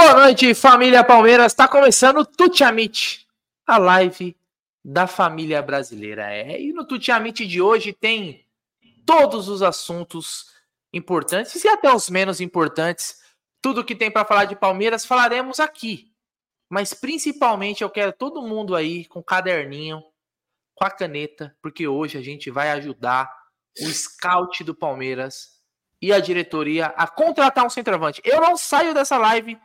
Boa noite, família Palmeiras. Está começando o Tutiamite, a live da família brasileira. É, e no Tutiamite de hoje tem todos os assuntos importantes e até os menos importantes. Tudo que tem para falar de Palmeiras falaremos aqui. Mas principalmente eu quero todo mundo aí com caderninho, com a caneta, porque hoje a gente vai ajudar o scout do Palmeiras e a diretoria a contratar um centroavante. Eu não saio dessa live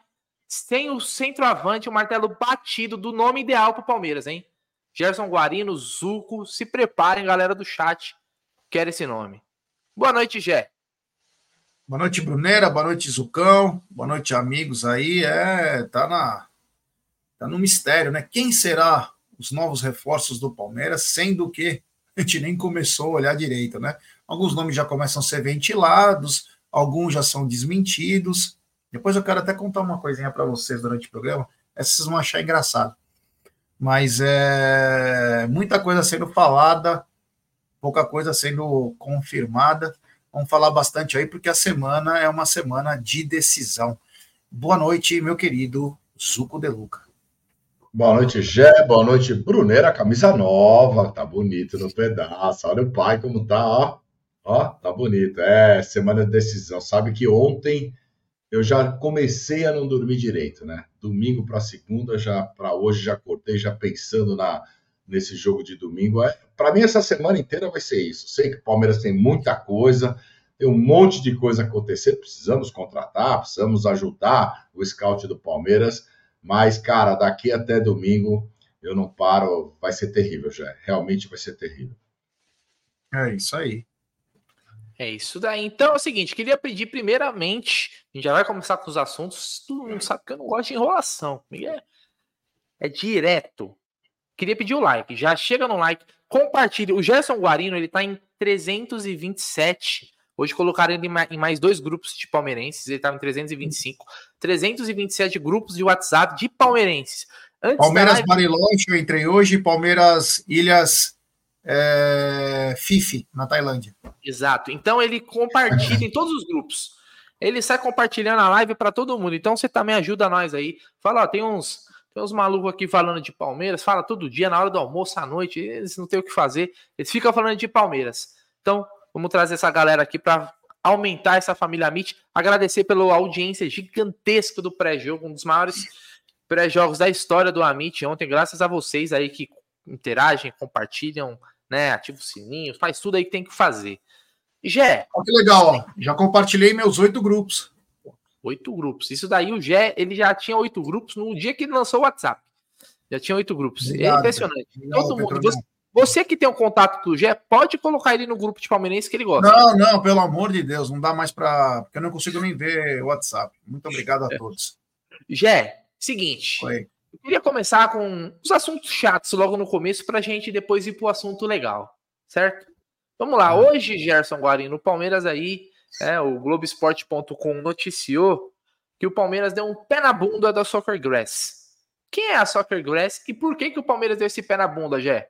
sem o centroavante, o martelo batido do nome ideal para o Palmeiras, hein? Gerson Guarino, Zuco, se preparem, galera do chat, quer esse nome. Boa noite, Gé. Boa noite, Brunera. Boa noite, Zucão. Boa noite, amigos aí. É, tá na tá no mistério, né? Quem será os novos reforços do Palmeiras, sendo que a gente nem começou a olhar direito, né? Alguns nomes já começam a ser ventilados, alguns já são desmentidos. Depois eu quero até contar uma coisinha para vocês durante o programa. Essas vocês vão achar engraçado. Mas é muita coisa sendo falada, pouca coisa sendo confirmada. Vamos falar bastante aí, porque a semana é uma semana de decisão. Boa noite, meu querido Zuco De Luca. Boa noite, Gé. Boa noite, Bruneira. Camisa nova, tá bonito no pedaço. Olha o pai como tá, ó. Ó, tá bonito. É, semana de decisão. Sabe que ontem eu já comecei a não dormir direito, né? Domingo para segunda, já para hoje já acordei já pensando na nesse jogo de domingo. É, para mim essa semana inteira vai ser isso. Sei que o Palmeiras tem muita coisa, tem um monte de coisa acontecer, precisamos contratar, precisamos ajudar o scout do Palmeiras, mas cara, daqui até domingo eu não paro, vai ser terrível já. Realmente vai ser terrível. É isso aí. É isso daí. Então é o seguinte, queria pedir primeiramente, a gente já vai começar com os assuntos, todo mundo sabe que eu não gosto de enrolação. É, é direto. Queria pedir o like, já chega no like, compartilhe. O Gerson Guarino, ele tá em 327. Hoje colocaram ele em mais dois grupos de palmeirenses, ele tava em 325. 327 grupos de WhatsApp de palmeirenses. Antes Palmeiras live... Bariloche, eu entrei hoje, Palmeiras Ilhas é, Fifi, na Tailândia. Exato. Então ele compartilha em todos os grupos. Ele sai compartilhando a live para todo mundo. Então você também ajuda nós aí. Fala, ó, tem uns, tem uns malucos aqui falando de Palmeiras, fala todo dia, na hora do almoço, à noite, eles não têm o que fazer, eles ficam falando de Palmeiras. Então, vamos trazer essa galera aqui para aumentar essa família Meet. Agradecer pela audiência gigantesca do pré-jogo, um dos maiores pré-jogos da história do Amit ontem, graças a vocês aí que interagem, compartilham, né? Ativa o sininho, faz tudo aí que tem que fazer. Gé. Olha que legal, ó. Já compartilhei meus oito grupos. Oito grupos. Isso daí, o Gé, ele já tinha oito grupos no dia que ele lançou o WhatsApp. Já tinha oito grupos. É obrigado, é impressionante. Obrigado, Todo mundo. Você, você, que tem o um contato do Gé, pode colocar ele no grupo de palmeirense que ele gosta. Não, não, pelo amor de Deus, não dá mais para. Porque eu não consigo nem ver o WhatsApp. Muito obrigado a todos. Gé, seguinte. Oi. Eu queria começar com os assuntos chatos logo no começo para a gente depois ir para o assunto legal, certo? Vamos lá, hoje, Gerson Guarino, o Palmeiras aí, é, o Globoesporte.com noticiou que o Palmeiras deu um pé na bunda da Soccer Grass. Quem é a Soccer Grass e por que, que o Palmeiras deu esse pé na bunda, Gé?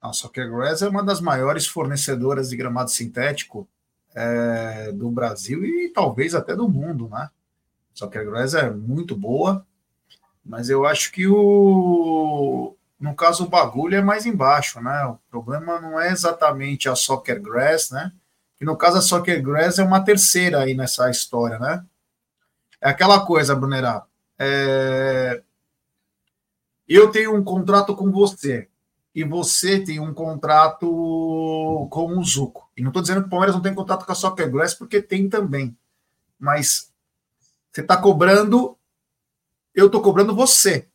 A Soccer Grass é uma das maiores fornecedoras de gramado sintético é, do Brasil e talvez até do mundo, né? A Soccer Grass é muito boa, mas eu acho que o. No caso, o bagulho é mais embaixo, né? O problema não é exatamente a Soccer Grass, né? Que no caso a Soccer Grass é uma terceira aí nessa história, né? É aquela coisa, Brunerá. É... Eu tenho um contrato com você e você tem um contrato com o Zuco. E não estou dizendo que o Palmeiras não tem contrato com a Soccer Grass, porque tem também. Mas você está cobrando eu estou cobrando você.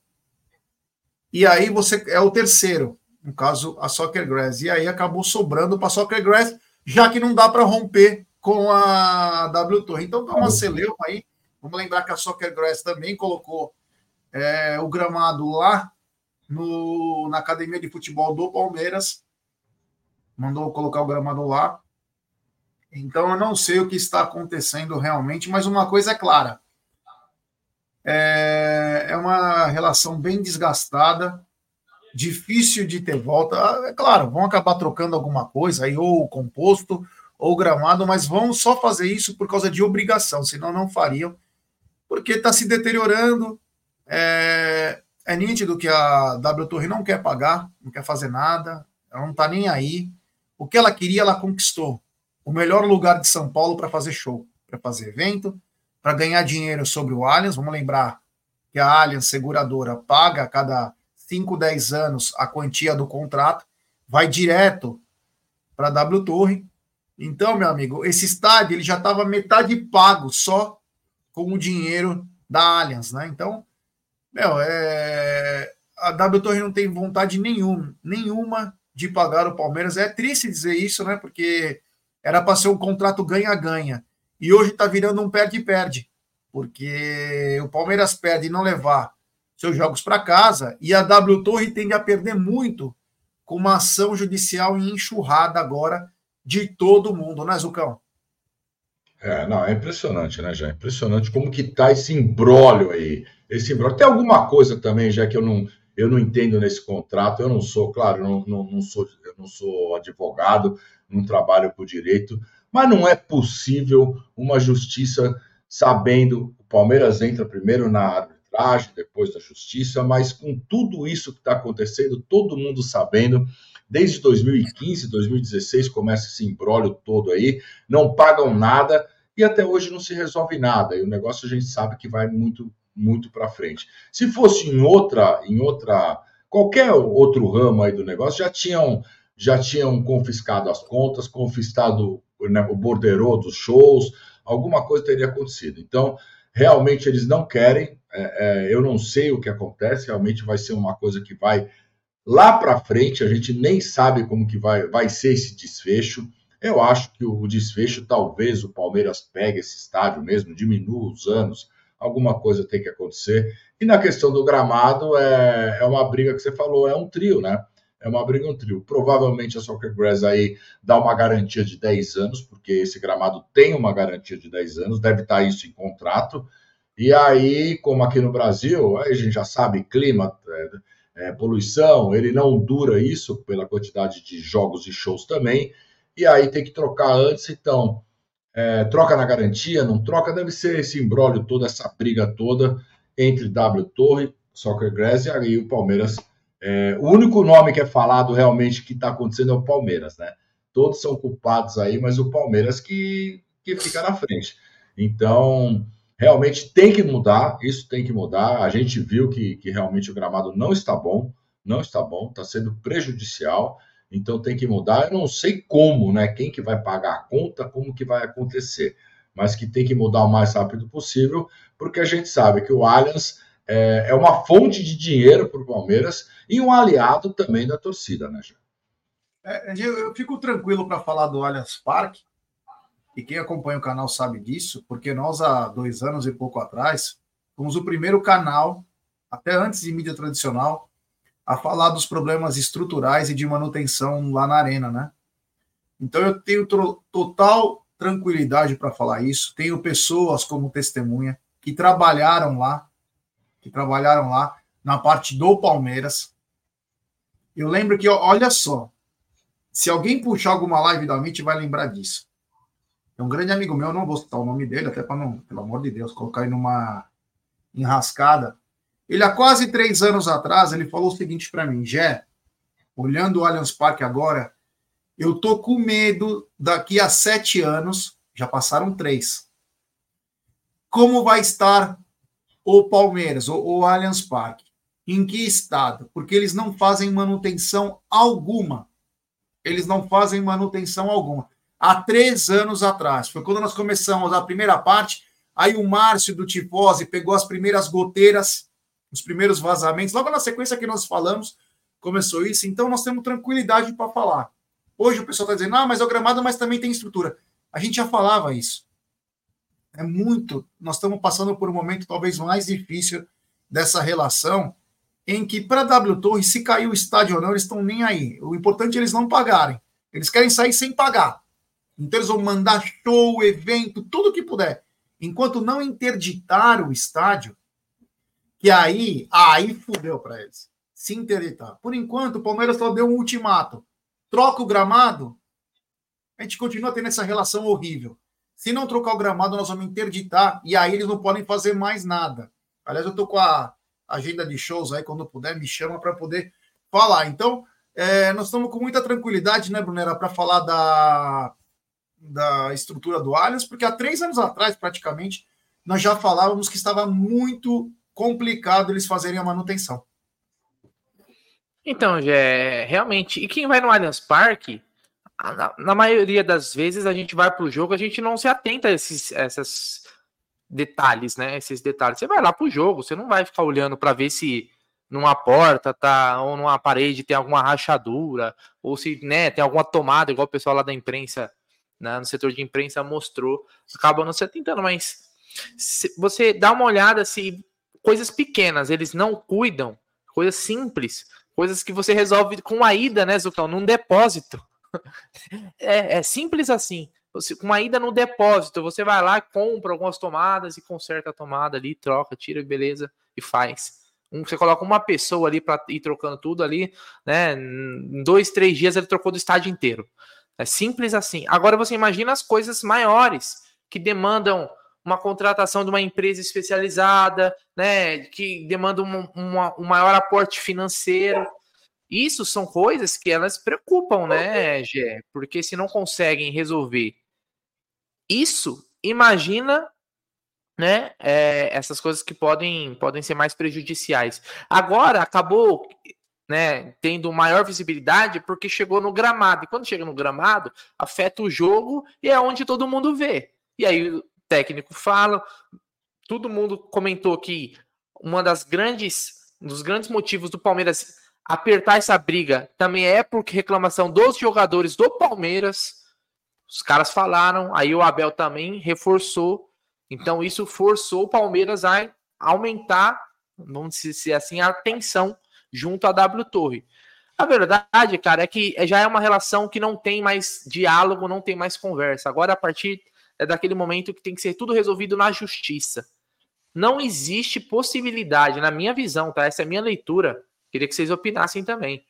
E aí você é o terceiro, no caso a Soccer Grass. E aí acabou sobrando para a Soccer Grass, já que não dá para romper com a W Torre. Então dá uma celeuma aí. Vamos lembrar que a Soccer Grass também colocou é, o gramado lá no, na academia de futebol do Palmeiras. Mandou colocar o gramado lá. Então eu não sei o que está acontecendo realmente, mas uma coisa é clara é, é uma relação bem desgastada, difícil de ter volta. Ah, é claro, vão acabar trocando alguma coisa aí, ou o composto, ou gramado, mas vão só fazer isso por causa de obrigação, senão não fariam. porque está se deteriorando. É, é nítido que a W Torre não quer pagar, não quer fazer nada, ela não está nem aí. O que ela queria, ela conquistou. O melhor lugar de São Paulo para fazer show, para fazer evento, para ganhar dinheiro sobre o Allianz. Vamos lembrar que a Allianz Seguradora paga a cada 5, 10 anos a quantia do contrato, vai direto para a W Torre. Então, meu amigo, esse estádio ele já estava metade pago só com o dinheiro da Allianz, né? Então, meu, é... a W Torre não tem vontade nenhuma, nenhuma de pagar o Palmeiras. É triste dizer isso, né? Porque era para ser um contrato ganha-ganha. E hoje está virando um perde-perde. Porque o Palmeiras perde e não levar seus jogos para casa e a W Torre tende a perder muito com uma ação judicial enxurrada agora de todo mundo, né, Zucão? É, não, é impressionante, né, já? É impressionante como que tá esse embrólio aí. Esse embrólio. Tem alguma coisa também, já que eu não, eu não entendo nesse contrato. Eu não sou, claro, não, não, não sou, eu não sou advogado, não trabalho por direito, mas não é possível uma justiça sabendo o Palmeiras entra primeiro na arbitragem, depois da justiça, mas com tudo isso que está acontecendo, todo mundo sabendo, desde 2015, 2016 começa esse embrólio todo aí, não pagam nada e até hoje não se resolve nada. E o negócio a gente sabe que vai muito, muito para frente. Se fosse em outra, em outra, qualquer outro ramo aí do negócio, já tinham, já tinham confiscado as contas, confiscado né, o borderô dos shows, alguma coisa teria acontecido. Então, realmente eles não querem. É, é, eu não sei o que acontece. Realmente vai ser uma coisa que vai lá para frente. A gente nem sabe como que vai, vai ser esse desfecho. Eu acho que o desfecho, talvez o Palmeiras pegue esse estádio mesmo, diminua os anos, alguma coisa tem que acontecer. E na questão do gramado, é, é uma briga que você falou, é um trio, né? É uma briga um trio. Provavelmente a Soccer Grass aí dá uma garantia de 10 anos, porque esse gramado tem uma garantia de 10 anos, deve estar isso em contrato. E aí, como aqui no Brasil, aí a gente já sabe, clima, é, é, poluição, ele não dura isso pela quantidade de jogos e shows também. E aí tem que trocar antes, então. É, troca na garantia, não troca, deve ser esse embrólio todo, essa briga toda entre W Torre, Soccer Grass e aí o Palmeiras é, o único nome que é falado realmente que está acontecendo é o Palmeiras, né? Todos são culpados aí, mas o Palmeiras que, que fica na frente. Então, realmente tem que mudar, isso tem que mudar. A gente viu que, que realmente o gramado não está bom, não está bom, está sendo prejudicial, então tem que mudar. Eu não sei como, né? Quem que vai pagar a conta, como que vai acontecer, mas que tem que mudar o mais rápido possível, porque a gente sabe que o Allianz é, é uma fonte de dinheiro para o Palmeiras e um aliado também da torcida, né, Jean? É, eu fico tranquilo para falar do Allianz Parque, e quem acompanha o canal sabe disso, porque nós, há dois anos e pouco atrás, fomos o primeiro canal, até antes de mídia tradicional, a falar dos problemas estruturais e de manutenção lá na arena, né? Então eu tenho total tranquilidade para falar isso. Tenho pessoas como testemunha que trabalharam lá, que trabalharam lá na parte do Palmeiras. Eu lembro que, olha só, se alguém puxar alguma live da MIT, vai lembrar disso. É um grande amigo meu, não vou citar o nome dele, até para não, pelo amor de Deus, colocar ele numa enrascada. Ele, há quase três anos atrás, ele falou o seguinte para mim: Jé, olhando o Allianz Parque agora, eu tô com medo daqui a sete anos, já passaram três. Como vai estar o Palmeiras, ou o Allianz Parque? Em que estado? Porque eles não fazem manutenção alguma. Eles não fazem manutenção alguma. Há três anos atrás, foi quando nós começamos a primeira parte, aí o Márcio do Tifose pegou as primeiras goteiras, os primeiros vazamentos, logo na sequência que nós falamos, começou isso, então nós temos tranquilidade para falar. Hoje o pessoal está dizendo, ah, mas é o gramado, mas também tem estrutura. A gente já falava isso é muito. Nós estamos passando por um momento talvez mais difícil dessa relação, em que para W Torre, se cair o estádio ou não, eles estão nem aí. O importante é eles não pagarem. Eles querem sair sem pagar. Então eles vão mandar show, evento, tudo que puder. Enquanto não interditar o estádio, que aí, aí fudeu para eles. Se interditar. Por enquanto, o Palmeiras só deu um ultimato. Troca o gramado, a gente continua tendo essa relação horrível. Se não trocar o gramado, nós vamos interditar e aí eles não podem fazer mais nada. Aliás, eu tô com a agenda de shows aí, quando puder, me chama para poder falar. Então, é, nós estamos com muita tranquilidade, né, Brunera, para falar da, da estrutura do Allianz, porque há três anos atrás, praticamente, nós já falávamos que estava muito complicado eles fazerem a manutenção. Então, é realmente. E quem vai no Allianz Parque, na, na maioria das vezes a gente vai para o jogo, a gente não se atenta a esses essas detalhes, né? Esses detalhes. Você vai lá para o jogo, você não vai ficar olhando para ver se numa porta tá ou numa parede tem alguma rachadura ou se né, tem alguma tomada, igual o pessoal lá da imprensa, né, no setor de imprensa mostrou. Acaba não se atentando, mas se você dá uma olhada se coisas pequenas eles não cuidam, coisas simples, coisas que você resolve com a ida, né, Zucão, num depósito. É, é simples assim. Você, com uma ida no depósito, você vai lá, compra algumas tomadas e conserta a tomada ali, troca, tira, beleza, e faz. Um, você coloca uma pessoa ali para ir trocando tudo ali, né? Em dois, três dias ele trocou do estádio inteiro. É simples assim. Agora você imagina as coisas maiores que demandam uma contratação de uma empresa especializada, né? Que demandam um, uma, um maior aporte financeiro. Isso são coisas que elas preocupam, né, Gé? Porque se não conseguem resolver isso, imagina, né, é, essas coisas que podem, podem ser mais prejudiciais. Agora, acabou, né, tendo maior visibilidade porque chegou no gramado. E quando chega no gramado, afeta o jogo e é onde todo mundo vê. E aí o técnico fala, todo mundo comentou que uma das grandes, um dos grandes motivos do Palmeiras apertar essa briga também é porque reclamação dos jogadores do Palmeiras. Os caras falaram, aí o Abel também reforçou. Então isso forçou o Palmeiras a aumentar, vamos dizer assim, a tensão junto à W Torre. A verdade, cara, é que já é uma relação que não tem mais diálogo, não tem mais conversa. Agora, a partir é daquele momento que tem que ser tudo resolvido na justiça. Não existe possibilidade, na minha visão, tá? Essa é a minha leitura Queria que vocês opinassem também.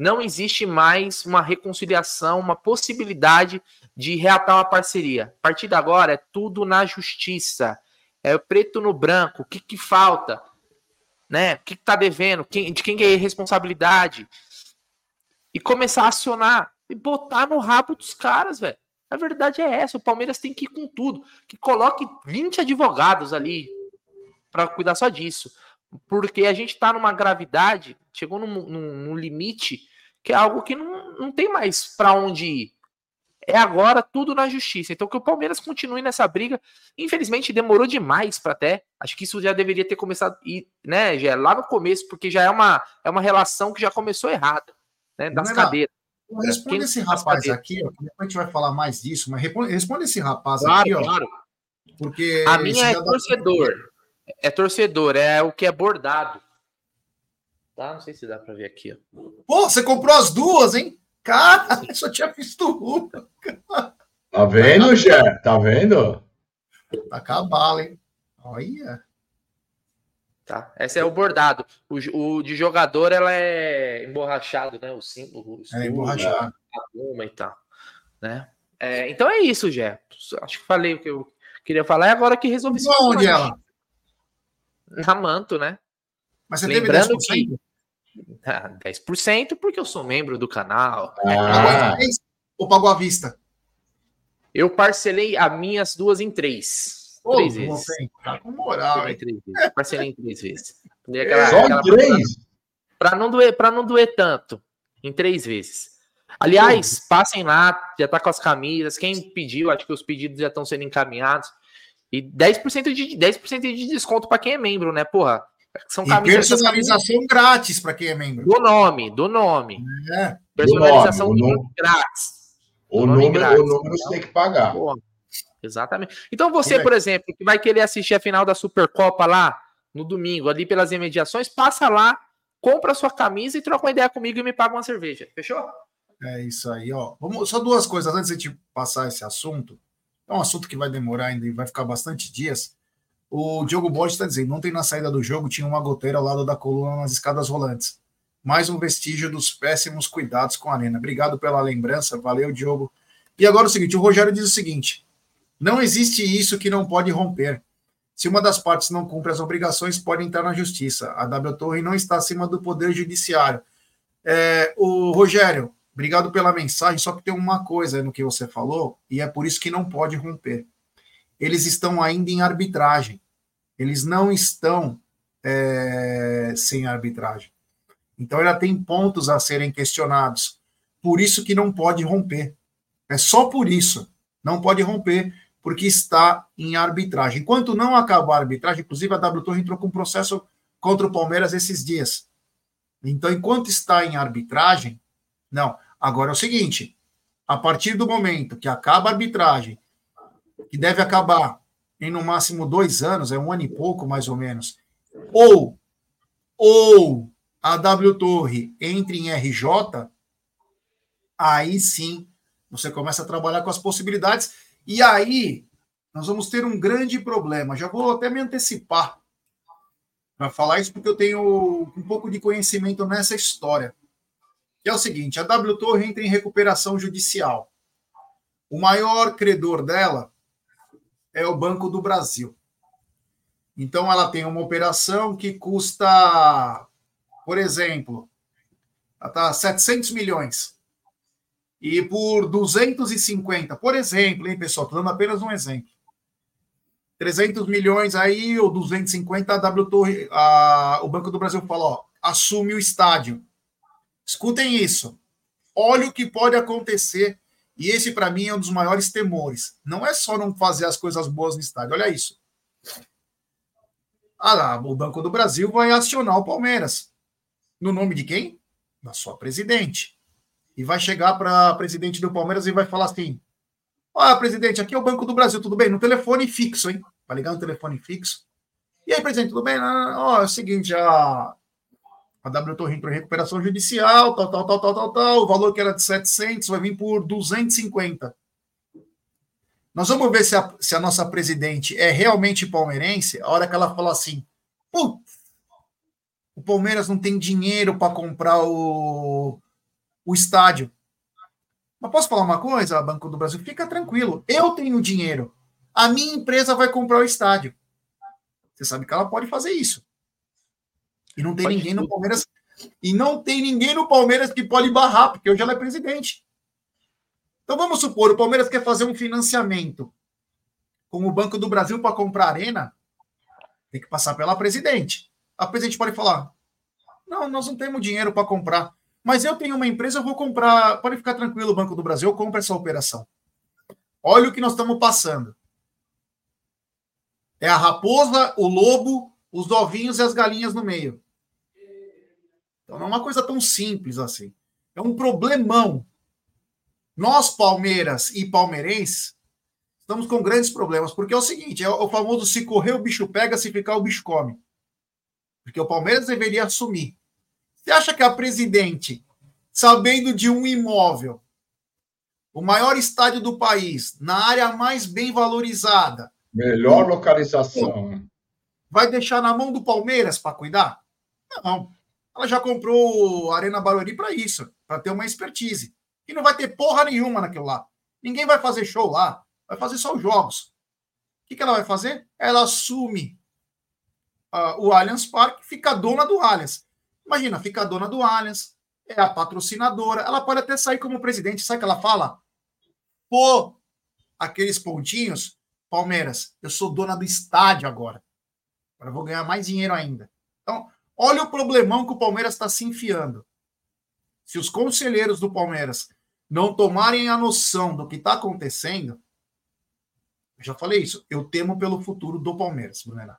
Não existe mais uma reconciliação, uma possibilidade de reatar uma parceria. A partir de agora é tudo na justiça. É preto no branco. O que, que falta? Né? O que, está devendo? Quem, de quem é a responsabilidade? E começar a acionar e botar no rabo dos caras, velho. A verdade é essa. O Palmeiras tem que ir com tudo. Que coloque 20 advogados ali para cuidar só disso porque a gente está numa gravidade, chegou num, num, num, limite que é algo que não, não tem mais para onde ir. É agora tudo na justiça. Então que o Palmeiras continue nessa briga. Infelizmente demorou demais para até. Acho que isso já deveria ter começado, né, já lá no começo, porque já é uma é uma relação que já começou errada, né, das cadeiras. Responde Quem esse rapaz aqui, ó, depois a gente vai falar mais disso, mas responde esse rapaz claro, aqui, ó. Claro. Porque a minha é torcedor. Dá... É torcedor, é o que é bordado. Tá? Não sei se dá pra ver aqui, ó. Pô, você comprou as duas, hein? Cara, eu só tinha visto uma. Tá vendo, Jé? Tá vendo? Tá com a bala, hein? Olha. Tá. Esse é o bordado. O, o de jogador, ela é emborrachado, né? O símbolo. É emborrachado. A pluma e tal. Né? É, então é isso, Jé. Acho que falei o que eu queria falar. É agora que resolvi. Onde ela? na Manto, né? Mas você Lembrando teve 10%? que ah, 10% porque eu sou membro do canal. Ah. Ou pagou à vista? Eu parcelei as minhas duas em três. Ô, três vezes. Tá com moral, hein? Três vezes. Parcelei em três vezes. Aquela, Só aquela três? Para não doer, para não doer tanto, em três vezes. Aliás, passem lá, já tá com as camisas. Quem pediu, acho que os pedidos já estão sendo encaminhados. E 10% de, 10 de desconto para quem é membro, né? Porra, são camisas. Personalização camisas... grátis para quem é membro. Do nome, do nome. É. Personalização do nome, grátis. O, nome, número, grátis, o número você tem que pagar. Porra, exatamente. Então você, é. por exemplo, que vai querer assistir a final da Supercopa lá no domingo, ali pelas imediações, passa lá, compra a sua camisa e troca uma ideia comigo e me paga uma cerveja. Fechou? É isso aí, ó. Vamos, só duas coisas antes de passar esse assunto é um assunto que vai demorar ainda e vai ficar bastante dias. O Diogo Borges está dizendo: ontem na saída do jogo tinha uma goteira ao lado da coluna nas escadas rolantes. Mais um vestígio dos péssimos cuidados com a arena. Obrigado pela lembrança, valeu, Diogo. E agora é o seguinte: o Rogério diz o seguinte: Não existe isso que não pode romper. Se uma das partes não cumpre as obrigações, pode entrar na justiça. A W Torre não está acima do poder judiciário. É, o Rogério, obrigado pela mensagem. Só que tem uma coisa no que você falou, e é por isso que não pode romper. Eles estão ainda em arbitragem. Eles não estão é, sem arbitragem. Então, ela tem pontos a serem questionados. Por isso que não pode romper. É só por isso. Não pode romper, porque está em arbitragem. Enquanto não acabar a arbitragem, inclusive a W Torre entrou com um processo contra o Palmeiras esses dias. Então, enquanto está em arbitragem, não. Agora é o seguinte: a partir do momento que acaba a arbitragem, que deve acabar em no máximo dois anos, é um ano e pouco mais ou menos, ou, ou a W Torre entre em RJ, aí sim você começa a trabalhar com as possibilidades, e aí nós vamos ter um grande problema. Já vou até me antecipar para falar isso, porque eu tenho um pouco de conhecimento nessa história. Que é o seguinte: a W Torre entra em recuperação judicial. O maior credor dela é o Banco do Brasil. Então, ela tem uma operação que custa, por exemplo, tá 700 milhões. E por 250, por exemplo, hein, pessoal? Estou dando apenas um exemplo. 300 milhões aí, ou 250, a W a, o Banco do Brasil fala, ó, assume o estádio. Escutem isso. Olha o que pode acontecer. E esse, para mim, é um dos maiores temores. Não é só não fazer as coisas boas no estádio. Olha isso. Ah, o Banco do Brasil vai acionar o Palmeiras. No nome de quem? Da sua presidente. E vai chegar para a presidente do Palmeiras e vai falar assim: Olha, presidente, aqui é o Banco do Brasil, tudo bem? No telefone fixo, hein? Vai ligar no telefone fixo. E aí, presidente, tudo bem? Ó, é o seguinte, a, a W Torre entrou em recuperação judicial, tal, tal, tal, tal, tal, tal. O valor que era de 700 vai vir por 250. Nós vamos ver se a, se a nossa presidente é realmente palmeirense, a hora que ela fala assim, putz, o Palmeiras não tem dinheiro para comprar o, o estádio. Mas posso falar uma coisa, Banco do Brasil? Fica tranquilo, eu tenho dinheiro. A minha empresa vai comprar o estádio. Você sabe que ela pode fazer isso. E não tem pode ninguém no Palmeiras. E não tem ninguém no Palmeiras que pode barrar, porque hoje ela é presidente. Então vamos supor, o Palmeiras quer fazer um financiamento com o Banco do Brasil para comprar arena, tem que passar pela presidente. A presidente pode falar: não, nós não temos dinheiro para comprar, mas eu tenho uma empresa, eu vou comprar. Pode ficar tranquilo, o Banco do Brasil, eu compro essa operação. Olha o que nós estamos passando. É a raposa, o lobo, os ovinhos e as galinhas no meio. Então não é uma coisa tão simples assim. É um problemão nós, Palmeiras e palmeirenses, estamos com grandes problemas, porque é o seguinte: é o famoso se correr o bicho pega, se ficar o bicho come. Porque o Palmeiras deveria assumir. Você acha que a presidente, sabendo de um imóvel, o maior estádio do país, na área mais bem valorizada, melhor localização, vai deixar na mão do Palmeiras para cuidar? Não. Ela já comprou a Arena Barueri para isso, para ter uma expertise. E não vai ter porra nenhuma naquilo lá. Ninguém vai fazer show lá. Vai fazer só os jogos. O que, que ela vai fazer? Ela assume uh, o Allianz Parque, fica dona do Allianz. Imagina, fica dona do Allianz, é a patrocinadora. Ela pode até sair como presidente. Sabe o que ela fala? Pô, aqueles pontinhos, Palmeiras, eu sou dona do estádio agora. Agora vou ganhar mais dinheiro ainda. Então, olha o problemão que o Palmeiras está se enfiando. Se os conselheiros do Palmeiras não tomarem a noção do que está acontecendo, eu já falei isso, eu temo pelo futuro do Palmeiras, Brunera.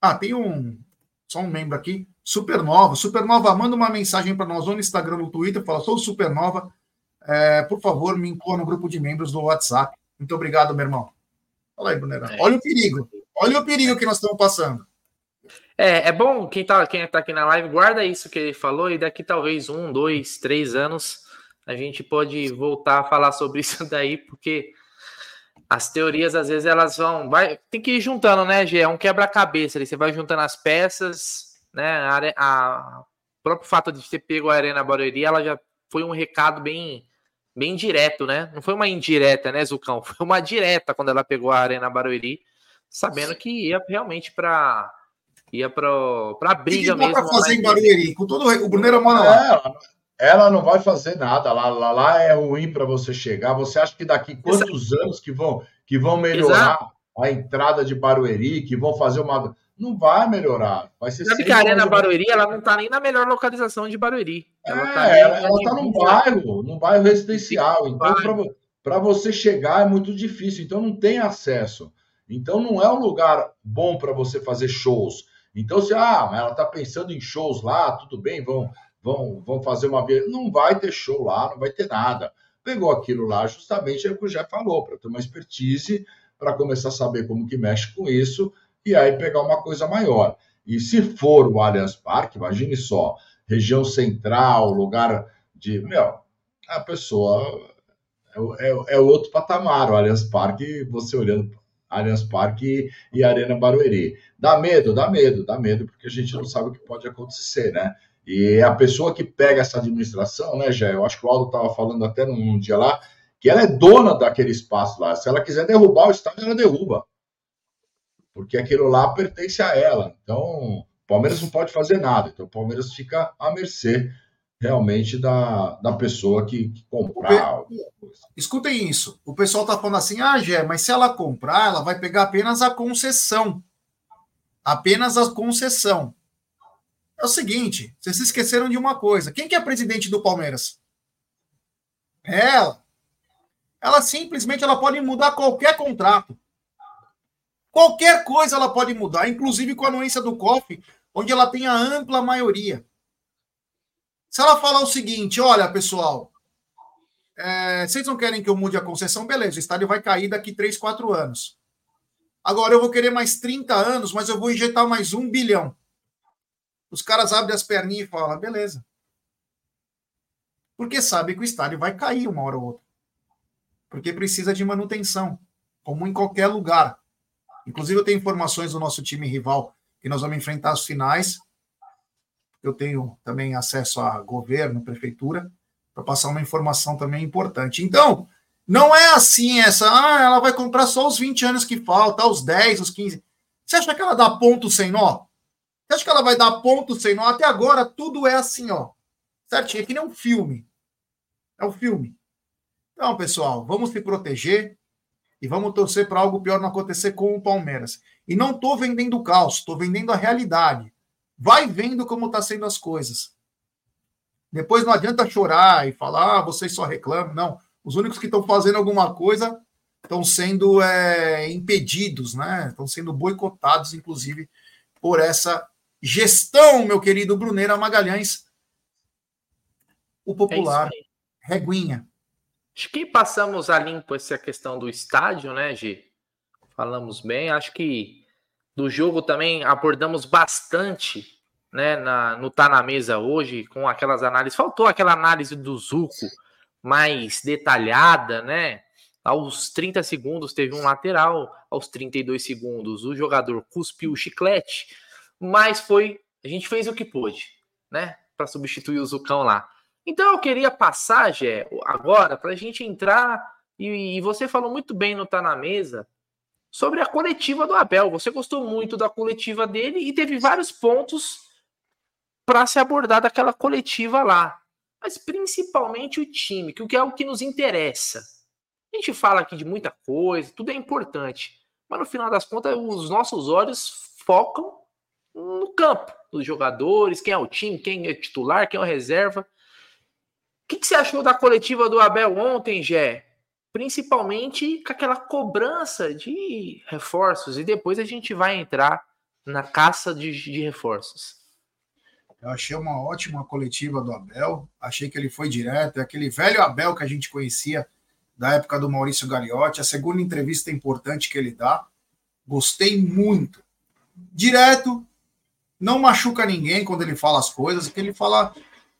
Ah, tem um, só um membro aqui, Supernova. Supernova, manda uma mensagem para nós ou no Instagram, no Twitter, fala, sou Supernova, é, por favor, me inclua no grupo de membros do WhatsApp. Muito obrigado, meu irmão. Fala aí, Brunera. É. Olha o perigo, olha o perigo que nós estamos passando. É, é bom quem tá, quem tá aqui na live, guarda isso que ele falou, e daqui talvez um, dois, três anos a gente pode voltar a falar sobre isso daí, porque as teorias, às vezes, elas vão. Vai, tem que ir juntando, né, Gê? É um quebra-cabeça ali. Você vai juntando as peças, né? A, a, o próprio fato de ter pego a Arena Barueri, ela já foi um recado bem, bem direto, né? Não foi uma indireta, né, Zucão? Foi uma direta quando ela pegou a Arena Barueri, sabendo que ia realmente para ia para para briga mesmo. Para fazer em Barueri, com todo o Bruneiro mora lá. É, ela não vai fazer nada lá, lá, lá é ruim para você chegar. Você acha que daqui quantos Exato. anos que vão que vão melhorar Exato. a entrada de Barueri, que vão fazer uma não vai melhorar. Vai ser Sabe que a Arena Barueri, ela não está nem na melhor localização de Barueri. Ela está é, ela, ela tá num bairro, num bairro residencial. Então, para você chegar é muito difícil. Então, não tem acesso. Então, não é um lugar bom para você fazer shows. Então, se ah, ela está pensando em shows lá, tudo bem, vão, vão, vão fazer uma vez. Não vai ter show lá, não vai ter nada. Pegou aquilo lá, justamente é o que o Jé falou, para ter uma expertise, para começar a saber como que mexe com isso e aí pegar uma coisa maior. E se for o Allianz Parque, imagine só, região central, lugar de. Meu, a pessoa. É, é, é outro patamar, o Allianz Parque, você olhando Allianz Parque e Arena Barueri. Dá medo, dá medo, dá medo, porque a gente não sabe o que pode acontecer, né? E a pessoa que pega essa administração, né, Jé? Eu acho que o Aldo estava falando até num dia lá, que ela é dona daquele espaço lá. Se ela quiser derrubar o estádio, ela derruba porque aquilo lá pertence a ela. Então, o Palmeiras não pode fazer nada. Então, o Palmeiras fica à mercê realmente da, da pessoa que, que comprar. Escutem isso. O pessoal está falando assim: ah, Gé, mas se ela comprar, ela vai pegar apenas a concessão. Apenas a concessão. É o seguinte: vocês se esqueceram de uma coisa. Quem que é presidente do Palmeiras? Ela. Ela simplesmente ela pode mudar qualquer contrato. Qualquer coisa ela pode mudar, inclusive com a anuência do COF, onde ela tem a ampla maioria. Se ela falar o seguinte, olha, pessoal, é, vocês não querem que eu mude a concessão? Beleza, o estádio vai cair daqui 3, 4 anos. Agora eu vou querer mais 30 anos, mas eu vou injetar mais um bilhão. Os caras abrem as perninhas e falam, beleza. Porque sabe que o estádio vai cair uma hora ou outra. Porque precisa de manutenção, como em qualquer lugar. Inclusive, eu tenho informações do nosso time rival que nós vamos enfrentar as finais. Eu tenho também acesso a governo, prefeitura, para passar uma informação também importante. Então, não é assim essa, ah, ela vai comprar só os 20 anos que falta, os 10, os 15. Você acha que ela dá ponto sem nó? Você acha que ela vai dar ponto sem nó? Até agora tudo é assim, ó. Certinho, é que nem um filme. É um filme. Então, pessoal, vamos se proteger. E vamos torcer para algo pior não acontecer com o Palmeiras. E não estou vendendo caos, estou vendendo a realidade. Vai vendo como está sendo as coisas. Depois não adianta chorar e falar, ah, vocês só reclamam. Não. Os únicos que estão fazendo alguma coisa estão sendo é, impedidos, né? Estão sendo boicotados, inclusive, por essa gestão, meu querido Bruneira Magalhães. O popular é Reguinha. Acho que passamos a limpo essa questão do estádio, né, Gi? Falamos bem. Acho que do jogo também abordamos bastante, né, na, no Tá na Mesa hoje, com aquelas análises. Faltou aquela análise do Zuco mais detalhada, né? Aos 30 segundos teve um lateral, aos 32 segundos o jogador cuspiu o chiclete, mas foi. A gente fez o que pôde, né? Para substituir o Zucão lá. Então eu queria passar, Gé, agora, para a gente entrar, e, e, você falou muito bem no Tá na Mesa, sobre a coletiva do Abel. Você gostou muito da coletiva dele e teve vários pontos para se abordar daquela coletiva lá. Mas principalmente o time, que é o que nos interessa. A gente fala aqui de muita coisa, tudo é importante. Mas no final das contas, os nossos olhos focam no campo, nos jogadores, quem é o time, quem é titular, quem é o reserva que, que você achou da coletiva do Abel ontem, Gé? Principalmente com aquela cobrança de reforços, e depois a gente vai entrar na caça de, de reforços. Eu achei uma ótima coletiva do Abel, achei que ele foi direto, é aquele velho Abel que a gente conhecia da época do Maurício Gagliotti, a segunda entrevista importante que ele dá, gostei muito. Direto, não machuca ninguém quando ele fala as coisas, que ele fala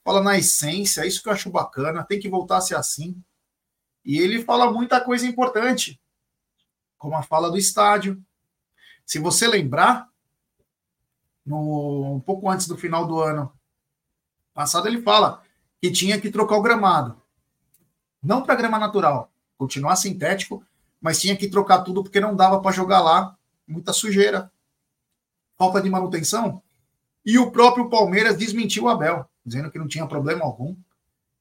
fala na essência, é isso que eu acho bacana, tem que voltar a ser assim. E ele fala muita coisa importante, como a fala do estádio. Se você lembrar, no, um pouco antes do final do ano passado, ele fala que tinha que trocar o gramado. Não para grama natural, continuar sintético, mas tinha que trocar tudo porque não dava para jogar lá, muita sujeira, falta de manutenção. E o próprio Palmeiras desmentiu o Abel, dizendo que não tinha problema algum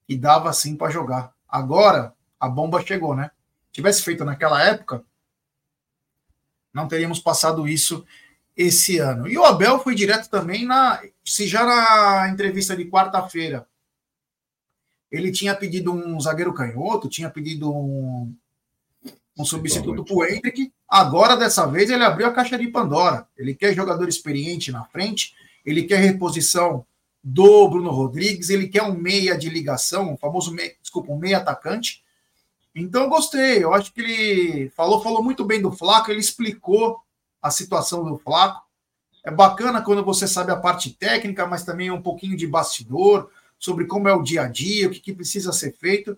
e dava sim para jogar. Agora a bomba chegou, né? Tivesse feito naquela época, não teríamos passado isso esse ano. E o Abel foi direto também na. Se já na entrevista de quarta-feira ele tinha pedido um zagueiro canhoto, tinha pedido um, um substituto para o Hendrick. Agora, dessa vez, ele abriu a caixa de Pandora. Ele quer jogador experiente na frente, ele quer reposição do Bruno Rodrigues, ele quer um meia de ligação, um famoso meia, desculpa, um meia atacante. Então gostei, eu acho que ele falou, falou muito bem do Flaco, ele explicou a situação do Flaco. É bacana quando você sabe a parte técnica, mas também um pouquinho de bastidor, sobre como é o dia a dia, o que, que precisa ser feito.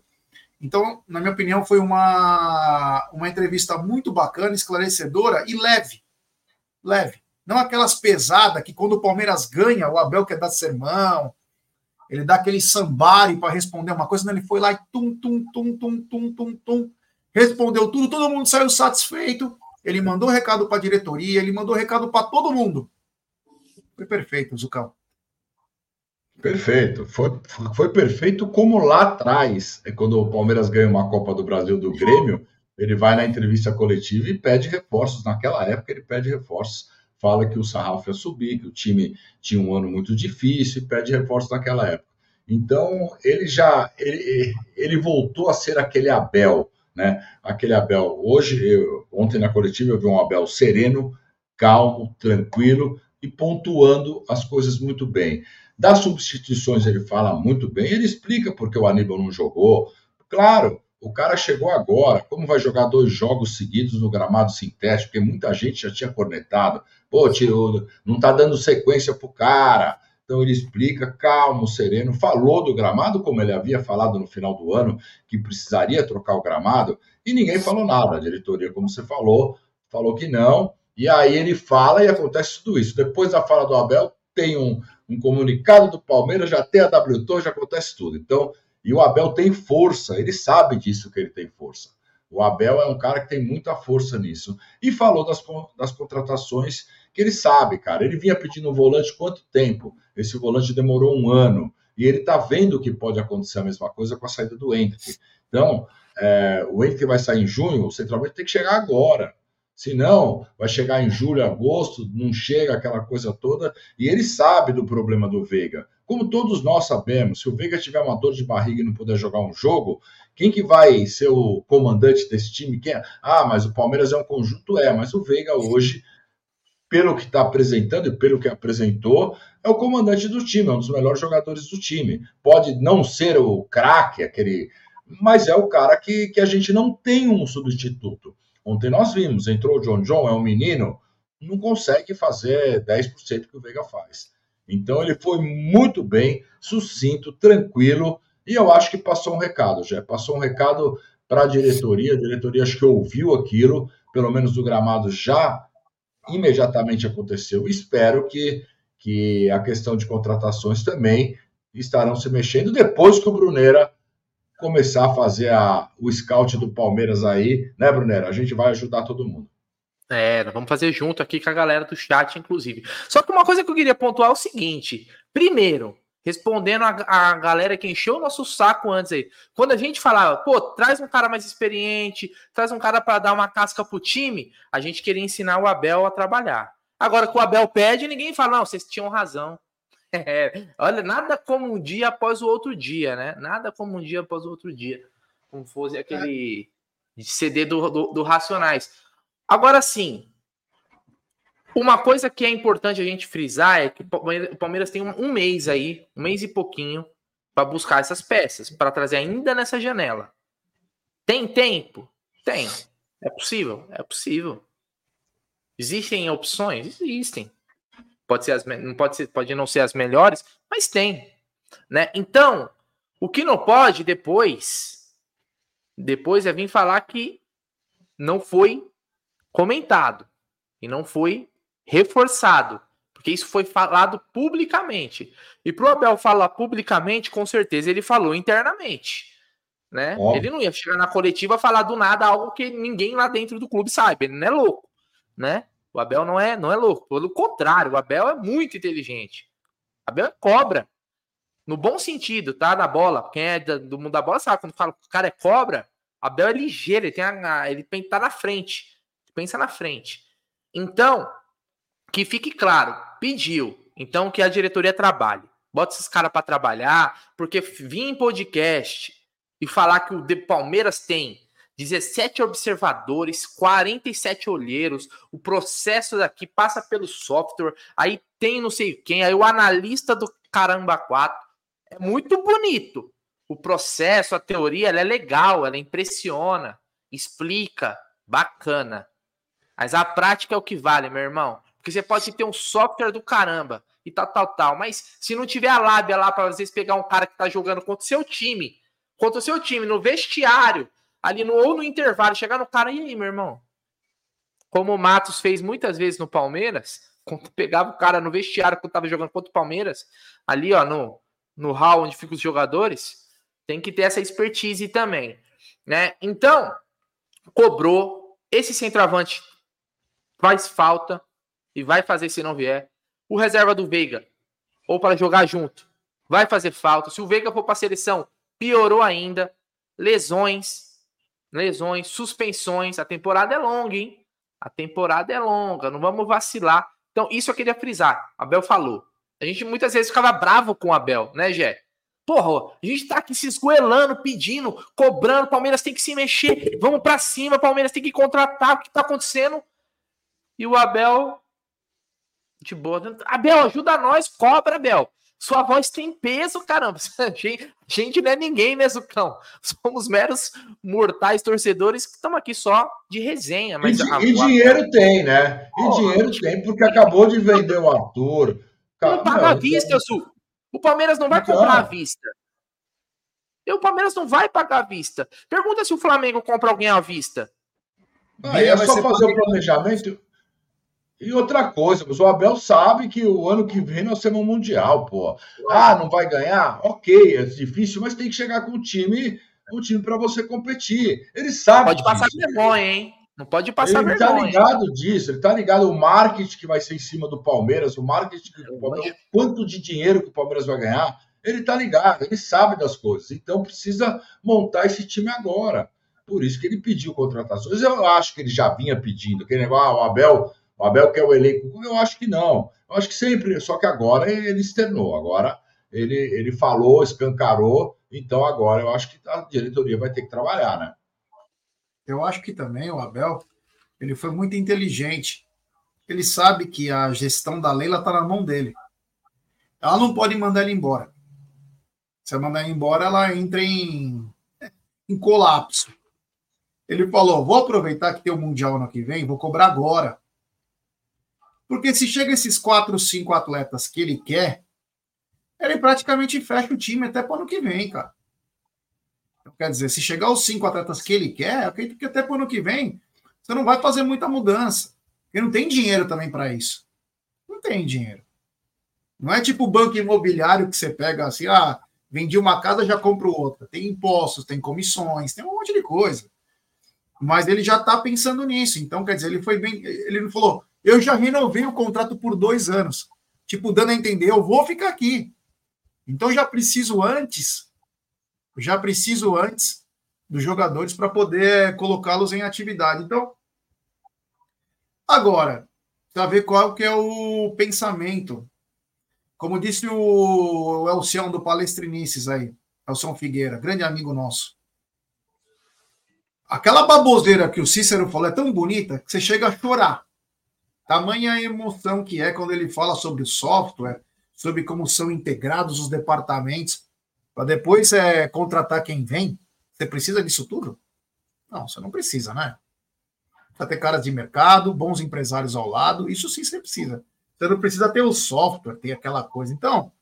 Então, na minha opinião, foi uma, uma entrevista muito bacana, esclarecedora e leve. Leve. Não aquelas pesadas que quando o Palmeiras ganha, o Abel quer dar sermão, ele dá aquele sambari para responder uma coisa, não, ele foi lá e tum, tum, tum, tum, tum, tum, tum, respondeu tudo, todo mundo saiu satisfeito, ele mandou recado para a diretoria, ele mandou recado para todo mundo. Foi perfeito, Zucão. Perfeito. Foi, foi perfeito como lá atrás, é quando o Palmeiras ganha uma Copa do Brasil do Grêmio, ele vai na entrevista coletiva e pede reforços. Naquela época, ele pede reforços fala que o sarrafo ia subir, que o time tinha um ano muito difícil e pede reforço naquela época. Então, ele já ele, ele voltou a ser aquele Abel, né? Aquele Abel. Hoje, eu, ontem na coletiva, eu vi um Abel sereno, calmo, tranquilo e pontuando as coisas muito bem. Das substituições, ele fala muito bem, ele explica porque o Aníbal não jogou. Claro, o cara chegou agora, como vai jogar dois jogos seguidos no gramado sintético, porque muita gente já tinha cornetado. Pô, tio, não tá dando sequência pro cara. Então ele explica, calmo, sereno, falou do gramado, como ele havia falado no final do ano, que precisaria trocar o gramado, e ninguém falou nada. A diretoria, como você falou, falou que não. E aí ele fala e acontece tudo isso. Depois da fala do Abel, tem um, um comunicado do Palmeiras, já tem a W Torre, já acontece tudo. Então, e o Abel tem força, ele sabe disso que ele tem força. O Abel é um cara que tem muita força nisso. E falou das, das contratações que ele sabe, cara. Ele vinha pedindo um volante quanto tempo? Esse volante demorou um ano. E ele tá vendo que pode acontecer a mesma coisa com a saída do Hendrick. Então, é, o Hendrick vai sair em junho, o centralmente tem que chegar agora. Se não, vai chegar em julho, agosto, não chega aquela coisa toda. E ele sabe do problema do Veiga. Como todos nós sabemos, se o Veiga tiver uma dor de barriga e não puder jogar um jogo, quem que vai ser o comandante desse time? Quem é? Ah, mas o Palmeiras é um conjunto, é, mas o Veiga hoje, pelo que está apresentando e pelo que apresentou, é o comandante do time, é um dos melhores jogadores do time. Pode não ser o craque, aquele, mas é o cara que, que a gente não tem um substituto. Ontem nós vimos, entrou o John John, é um menino, não consegue fazer 10% que o Veiga faz. Então ele foi muito bem, sucinto, tranquilo, e eu acho que passou um recado, já passou um recado para a diretoria, a diretoria acho que ouviu aquilo, pelo menos o gramado já imediatamente aconteceu. Espero que, que a questão de contratações também estarão se mexendo depois que o Brunera começar a fazer a, o scout do Palmeiras aí, né, Brunera? A gente vai ajudar todo mundo. É, nós vamos fazer junto aqui com a galera do chat, inclusive. Só que uma coisa que eu queria pontuar é o seguinte: primeiro, respondendo a, a galera que encheu o nosso saco antes aí, quando a gente falava, pô, traz um cara mais experiente, traz um cara para dar uma casca pro time, a gente queria ensinar o Abel a trabalhar. Agora que o Abel pede, ninguém fala, não, vocês tinham razão. É, olha, nada como um dia após o outro dia, né? Nada como um dia após o outro dia. Como fosse aquele. CD do, do, do Racionais. Agora sim, uma coisa que é importante a gente frisar é que o Palmeiras tem um, mês aí, um mês e pouquinho, para buscar essas peças, para trazer ainda nessa janela. Tem tempo? Tem. É possível? É possível. Existem opções? Existem. Pode ser as, não pode ser, pode não ser as melhores, mas tem, né? Então, o que não pode depois, depois é vir falar que não foi comentado e não foi reforçado, porque isso foi falado publicamente. E para o Abel falar publicamente, com certeza ele falou internamente. Né? Ele não ia chegar na coletiva falar do nada algo que ninguém lá dentro do clube sabe. Ele não é louco, né? O Abel não é, não é louco. Pelo contrário, o Abel é muito inteligente. O Abel é cobra. No bom sentido, tá? Da bola. Quem é do mundo da bola sabe. Quando fala que o cara é cobra, Abel é ligeiro. Ele, tem a, ele tá na frente. Pensa na frente. Então, que fique claro, pediu. Então, que a diretoria trabalhe. Bota esses caras para trabalhar, porque vir em podcast e falar que o de Palmeiras tem 17 observadores, 47 olheiros, o processo daqui passa pelo software, aí tem não sei quem, aí o analista do caramba 4. É muito bonito. O processo, a teoria, ela é legal, ela impressiona, explica, bacana. Mas a prática é o que vale, meu irmão. Porque você pode ter um software do caramba e tal, tal, tal. Mas se não tiver a lábia lá para vezes pegar um cara que tá jogando contra o seu time, contra o seu time, no vestiário, ali no ou no intervalo, chegar no cara, e aí, meu irmão? Como o Matos fez muitas vezes no Palmeiras, quando pegava o cara no vestiário quando tava jogando contra o Palmeiras, ali, ó, no, no hall onde ficam os jogadores, tem que ter essa expertise também, né? Então, cobrou esse centroavante faz falta e vai fazer se não vier. O reserva do Veiga, ou para jogar junto, vai fazer falta. Se o Veiga for para a seleção, piorou ainda. Lesões, lesões, suspensões. A temporada é longa, hein? A temporada é longa, não vamos vacilar. Então, isso eu queria frisar. Abel falou. A gente muitas vezes ficava bravo com o Abel, né, Gé? Porra, a gente tá aqui se esgoelando, pedindo, cobrando. Palmeiras tem que se mexer. Vamos para cima. Palmeiras tem que contratar. O que tá acontecendo? E o Abel, de boa. Abel, ajuda nós, cobra, Abel. Sua voz tem peso, caramba. Gente, gente não é ninguém, né, Zucão? Somos meros mortais torcedores que estamos aqui só de resenha. Mas e, a, e dinheiro tem, né? E oh, dinheiro tem, porque acabou de vender o ator. Não paga à vista, Su. O Palmeiras não vai então... comprar à vista. E o Palmeiras não vai pagar à vista. Pergunta se o Flamengo compra alguém à vista. Aí é só fazer o planejamento. E outra coisa, o Abel sabe que o ano que vem nós temos um Mundial, pô. Ah, não vai ganhar? Ok, é difícil, mas tem que chegar com um time, um time para você competir. Ele sabe. Pode passar disso. vergonha, hein? Não pode passar ele vergonha. Ele tá ligado disso, ele tá ligado o marketing que vai ser em cima do Palmeiras, o marketing que o Palmeiras, quanto de dinheiro que o Palmeiras vai ganhar. Ele tá ligado, ele sabe das coisas. Então precisa montar esse time agora. Por isso que ele pediu contratações. Eu acho que ele já vinha pedindo. Aquele negócio, ah, o Abel o Abel quer o elenco? Eu acho que não. Eu acho que sempre, só que agora ele externou, agora ele, ele falou, escancarou, então agora eu acho que a diretoria vai ter que trabalhar, né? Eu acho que também o Abel, ele foi muito inteligente. Ele sabe que a gestão da Leila está na mão dele. Ela não pode mandar ele embora. Se ela mandar ele embora, ela entra em, em colapso. Ele falou: vou aproveitar que tem o Mundial ano que vem, vou cobrar agora. Porque se chega esses quatro, cinco atletas que ele quer, ele praticamente fecha o time até para o ano que vem, cara. Então, quer dizer, se chegar os cinco atletas que ele quer, acredito que até para o ano que vem você não vai fazer muita mudança. Porque não tem dinheiro também para isso. Não tem dinheiro. Não é tipo banco imobiliário que você pega assim, ah, vendi uma casa, já compro outra. Tem impostos, tem comissões, tem um monte de coisa. Mas ele já está pensando nisso. Então, quer dizer, ele foi bem. Ele não falou, eu já renovei o contrato por dois anos. Tipo, dando a entender, eu vou ficar aqui. Então já preciso antes, já preciso antes dos jogadores para poder colocá-los em atividade. Então, agora, para ver qual que é o pensamento. Como disse o Elcião do Palestrinices aí, Elcião Figueira, grande amigo nosso. Aquela baboseira que o Cícero falou é tão bonita que você chega a chorar. Tamanha emoção que é quando ele fala sobre o software, sobre como são integrados os departamentos, para depois é, contratar quem vem. Você precisa disso tudo? Não, você não precisa, né? Precisa ter caras de mercado, bons empresários ao lado, isso sim você precisa. Você não precisa ter o software, ter aquela coisa. Então,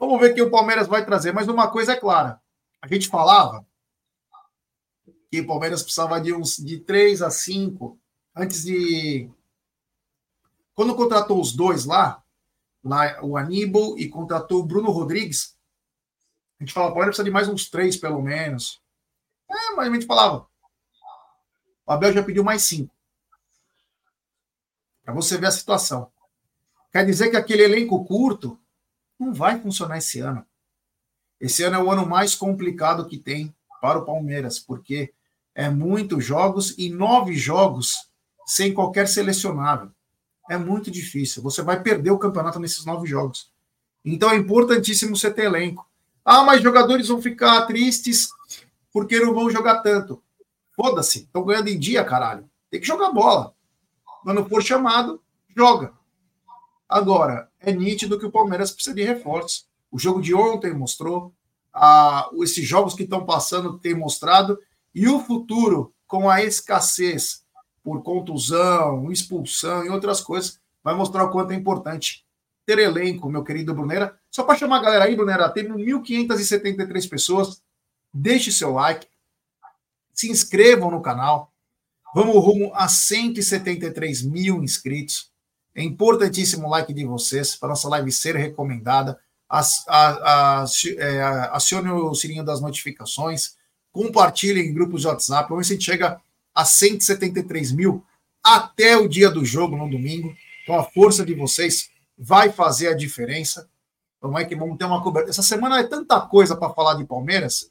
vamos ver o que o Palmeiras vai trazer. Mas uma coisa é clara: a gente falava que o Palmeiras precisava de uns de três a cinco antes de quando contratou os dois lá, lá o Aníbal e contratou o Bruno Rodrigues, a gente fala, pode precisar de mais uns três, pelo menos. É, mas a gente falava. O Abel já pediu mais cinco. Para você ver a situação. Quer dizer que aquele elenco curto não vai funcionar esse ano. Esse ano é o ano mais complicado que tem para o Palmeiras, porque é muitos jogos e nove jogos sem qualquer selecionável. É muito difícil. Você vai perder o campeonato nesses nove jogos. Então é importantíssimo você ter elenco. Ah, mas jogadores vão ficar tristes porque não vão jogar tanto. Foda-se, estão ganhando em dia, caralho. Tem que jogar bola. Quando for chamado, joga. Agora, é nítido que o Palmeiras precisa de reforços. O jogo de ontem mostrou, a, esses jogos que estão passando têm mostrado, e o futuro, com a escassez por contusão, expulsão e outras coisas, vai mostrar o quanto é importante ter elenco, meu querido Brunera. Só para chamar a galera aí, Brunera, teve 1.573 pessoas. Deixe seu like, se inscrevam no canal. Vamos rumo a 173 mil inscritos. É importantíssimo o like de vocês para nossa live ser recomendada. É, acione o sininho das notificações, compartilhem em grupos de WhatsApp. Vamos ver se a gente chega a 173 mil até o dia do jogo, no domingo. Então a força de vocês vai fazer a diferença. Vamos aí que vamos ter uma cobertura. Essa semana é tanta coisa para falar de Palmeiras.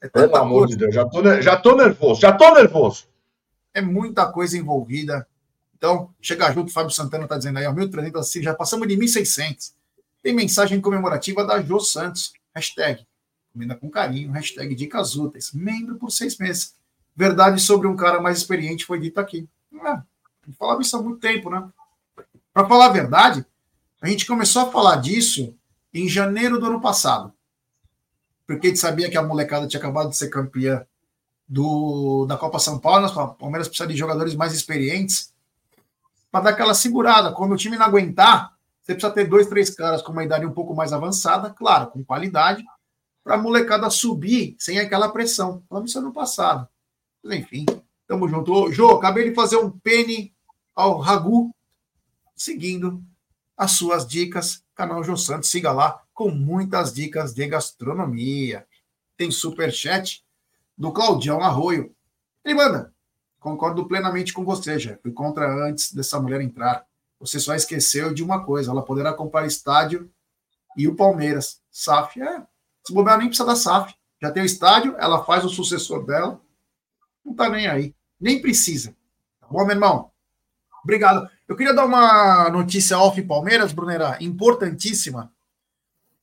É Pelo amor coisa. de Deus, já tô, já tô nervoso, já tô nervoso. É muita coisa envolvida. Então, chega junto, Fábio Santana está dizendo aí, ó, 1.300, assim, já passamos de 1.600. Tem mensagem comemorativa da Jô Santos, hashtag, comida com carinho, hashtag dicas úteis, membro por seis meses. Verdade sobre um cara mais experiente foi dito aqui. É, falava isso há muito tempo, né? Para falar a verdade, a gente começou a falar disso em janeiro do ano passado. Porque a gente sabia que a molecada tinha acabado de ser campeã do, da Copa São Paulo, o Palmeiras precisa de jogadores mais experientes para dar aquela segurada. Quando o time não aguentar, você precisa ter dois, três caras com uma idade um pouco mais avançada, claro, com qualidade, para a molecada subir sem aquela pressão. Falamos isso ano passado. Mas, enfim, tamo junto. Ô, Jô, acabei de fazer um pene ao Ragu, seguindo as suas dicas. Canal Jô Santos, siga lá, com muitas dicas de gastronomia. Tem super chat do Claudião Arroio. Ele manda, Concordo plenamente com você, já. Fui contra antes dessa mulher entrar. Você só esqueceu de uma coisa: ela poderá comprar estádio e o Palmeiras. SAF, é. Se bobear, nem precisa da SAF. Já tem o estádio, ela faz o sucessor dela. Não tá nem aí. Nem precisa. Tá bom, meu irmão? Obrigado. Eu queria dar uma notícia off Palmeiras, Brunera, importantíssima.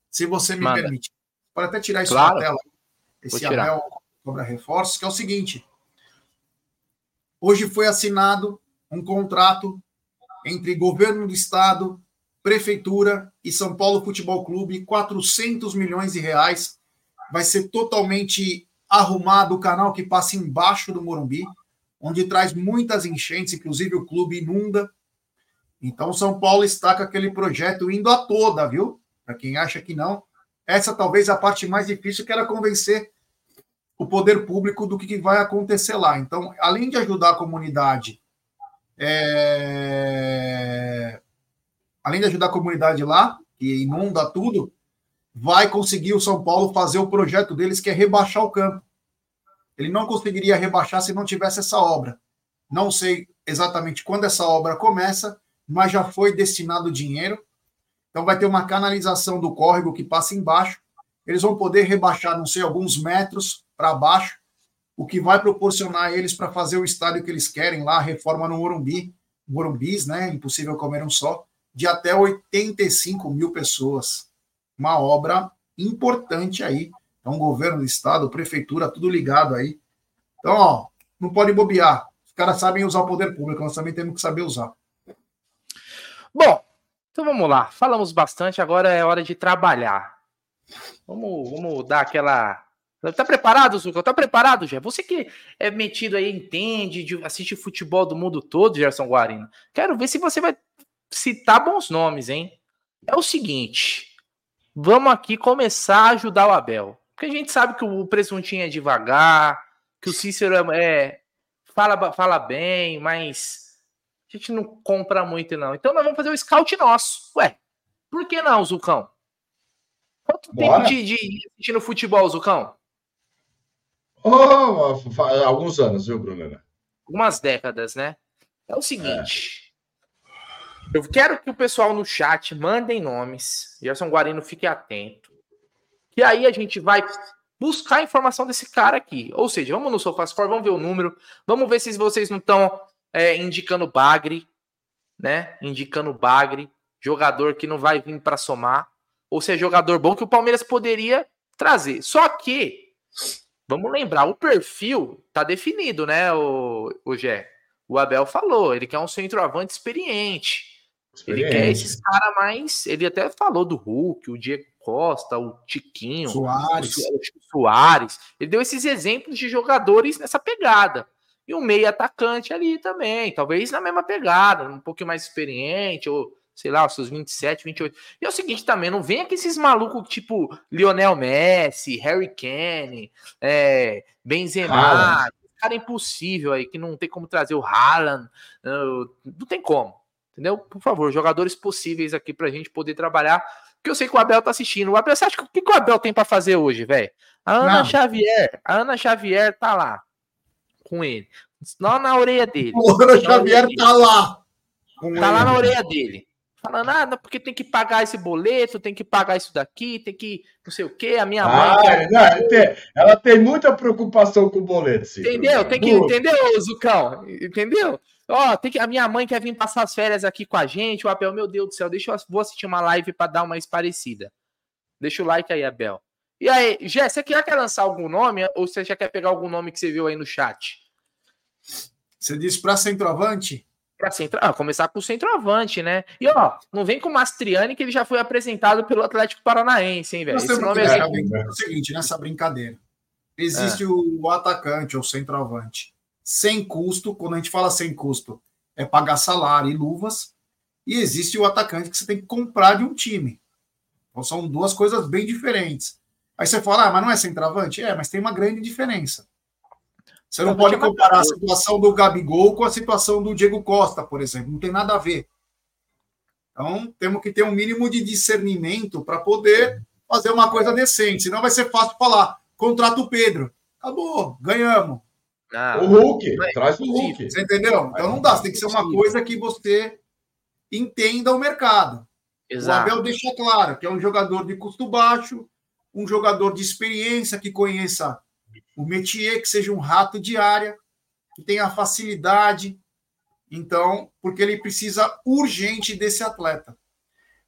Se você me Manda. permite. Pode até tirar isso claro. da tela. Esse anel cobra reforços, que é o seguinte. Hoje foi assinado um contrato entre governo do estado, prefeitura e São Paulo Futebol Clube, 400 milhões de reais. Vai ser totalmente arrumado o canal que passa embaixo do Morumbi, onde traz muitas enchentes, inclusive o clube inunda. Então São Paulo está com aquele projeto indo a toda, viu? Para quem acha que não, essa talvez é a parte mais difícil que era convencer o poder público do que vai acontecer lá. Então, além de ajudar a comunidade, é... além de ajudar a comunidade lá, que inunda tudo, vai conseguir o São Paulo fazer o projeto deles, que é rebaixar o campo. Ele não conseguiria rebaixar se não tivesse essa obra. Não sei exatamente quando essa obra começa, mas já foi destinado dinheiro. Então vai ter uma canalização do córrego que passa embaixo. Eles vão poder rebaixar, não sei, alguns metros para baixo, o que vai proporcionar eles para fazer o estádio que eles querem lá, a reforma no Morumbi, Morumbis, né? Impossível comer um só, de até 85 mil pessoas. Uma obra importante aí. Então, governo do estado, prefeitura, tudo ligado aí. Então, ó, não pode bobear. Os caras sabem usar o poder público, nós também temos que saber usar. Bom, então vamos lá. Falamos bastante, agora é hora de trabalhar. Vamos, vamos dar aquela Tá preparado, Zucão? Tá preparado, já? Você que é metido aí, entende, assiste futebol do mundo todo, Gerson Guarino. Quero ver se você vai citar bons nomes, hein? É o seguinte, vamos aqui começar a ajudar o Abel. Porque a gente sabe que o presuntinho é devagar, que o Cícero é, é fala, fala bem, mas a gente não compra muito, não. Então nós vamos fazer o scout nosso. Ué, por que não, Zucão? Quanto Bora. tempo de, de assistindo futebol, Zucão? Oh, alguns anos, viu, Bruno? Algumas décadas, né? É o seguinte. É. Eu quero que o pessoal no chat mandem nomes. Gerson Guarino, fique atento. E aí a gente vai buscar a informação desse cara aqui. Ou seja, vamos no SofaScore, vamos ver o número, vamos ver se vocês não estão é, indicando Bagre, né? Indicando Bagre, jogador que não vai vir para somar, ou seja, jogador bom que o Palmeiras poderia trazer. Só que, vamos lembrar, o perfil tá definido, né, o, o Gé? O Abel falou, ele quer um centroavante experiente. Ele quer esses caras mais. Ele até falou do Hulk, o Diego Costa, o Tiquinho, Soares. O Soares. Ele deu esses exemplos de jogadores nessa pegada. E um meio atacante ali também, talvez na mesma pegada, um pouquinho mais experiente, ou sei lá, os seus 27, 28. E é o seguinte também, não vem aqui esses malucos tipo Lionel Messi, Harry Kane, é, Benzema, cara impossível aí, que não tem como trazer o Haaland, não tem como, entendeu? Por favor, jogadores possíveis aqui pra gente poder trabalhar porque eu sei que o Abel tá assistindo. O Abel, você acha que o que, que o Abel tem para fazer hoje, velho? A Ana Não. Xavier, a Ana Xavier tá lá com ele. Lá na orelha dele. O Ana Xavier tá lá. tá ele. lá na orelha dele. Falando, ah, porque tem que pagar esse boleto, tem que pagar isso daqui, tem que não sei o quê. A minha ah, mãe. Não, tem, ela tem muita preocupação com o boleto. Entendeu? Tem que, entendeu, Zucão? Entendeu? Ó, tem que, a minha mãe quer vir passar as férias aqui com a gente. O Abel, meu Deus do céu, deixa eu vou assistir uma live para dar uma parecida. Deixa o like aí, Abel. E aí, Jé, você quer, quer lançar algum nome ou você já quer pegar algum nome que você viu aí no chat? Você disse para centroavante? Para centro... ah, começar com o centroavante, né? E ó, não vem com o Mastriani que ele já foi apresentado pelo Atlético Paranaense, hein, velho? Esse nome é, é, o seguinte, nessa brincadeira. Existe é. o atacante ou centroavante sem custo. Quando a gente fala sem custo, é pagar salário e luvas. E existe o atacante que você tem que comprar de um time. Então são duas coisas bem diferentes. Aí você fala, ah, mas não é centroavante? É, mas tem uma grande diferença. Você não pode comparar a situação do Gabigol com a situação do Diego Costa, por exemplo. Não tem nada a ver. Então, temos que ter um mínimo de discernimento para poder fazer uma coisa decente. Senão vai ser fácil falar, contrata o Pedro. Acabou, ganhamos. Ah, o Hulk, traz o Hulk. Você entendeu? Então não dá, tem que ser uma coisa que você entenda o mercado. Exato. O Abel deixa claro que é um jogador de custo baixo, um jogador de experiência que conheça o métier, que seja um rato de área, que tenha facilidade. Então, porque ele precisa urgente desse atleta.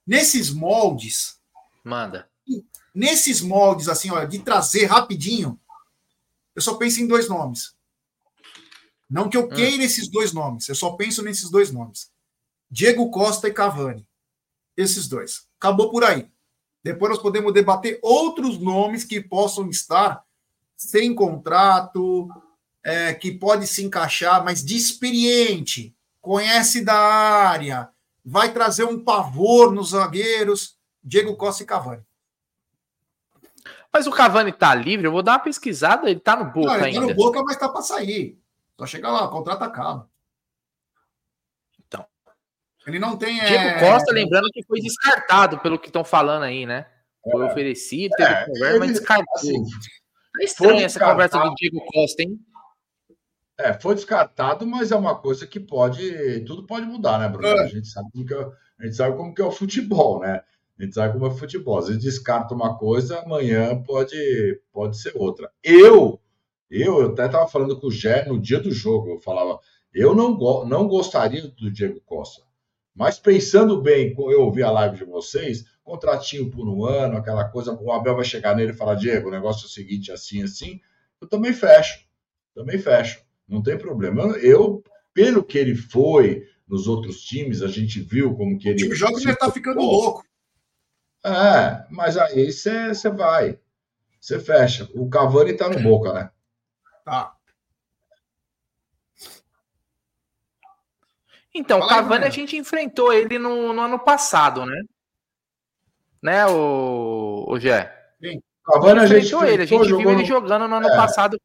Nesses moldes. Manda. Nesses moldes, assim, olha, de trazer rapidinho, eu só penso em dois nomes. Não que eu hum. queira esses dois nomes, eu só penso nesses dois nomes. Diego Costa e Cavani. Esses dois. Acabou por aí. Depois nós podemos debater outros nomes que possam estar sem contrato, é, que pode se encaixar, mas de experiente, conhece da área, vai trazer um pavor nos zagueiros, Diego Costa e Cavani. Mas o Cavani tá livre, eu vou dar uma pesquisada, ele tá no Boca Não, ele ainda. Tá no Boca, mas tá para sair. Só chega lá, o contrato acaba. Então. Ele não tem. Diego é... Costa, lembrando que foi descartado pelo que estão falando aí, né? Foi é. oferecido, teve é, conversa, ele, mas descartou. Assim, é estranha essa conversa do Diego Costa, hein? É, foi descartado, mas é uma coisa que pode. Tudo pode mudar, né, Bruno? É. A gente sabe como que é, a gente sabe como que é o futebol, né? A gente sabe como é o futebol. Às vezes descarta uma coisa, amanhã pode, pode ser outra. Eu eu, eu até estava falando com o Gé no dia do jogo, eu falava, eu não, go não gostaria do Diego Costa. Mas pensando bem, eu ouvi a live de vocês, contratinho por um ano, aquela coisa, o Abel vai chegar nele e falar, Diego, o negócio é o seguinte, assim, assim, eu também fecho, também fecho, não tem problema. Eu, pelo que ele foi nos outros times, a gente viu como que ele... O jogo já está ficando louco. É, mas aí você vai, você fecha. O Cavani está no boca, né? Tá. Então, o Cavani a gente enfrentou ele no, no, ano passado, né? Né, o, o Gé? Sim. Cavani a gente enfrentou ele, a gente viu ele jogando no ano é. passado.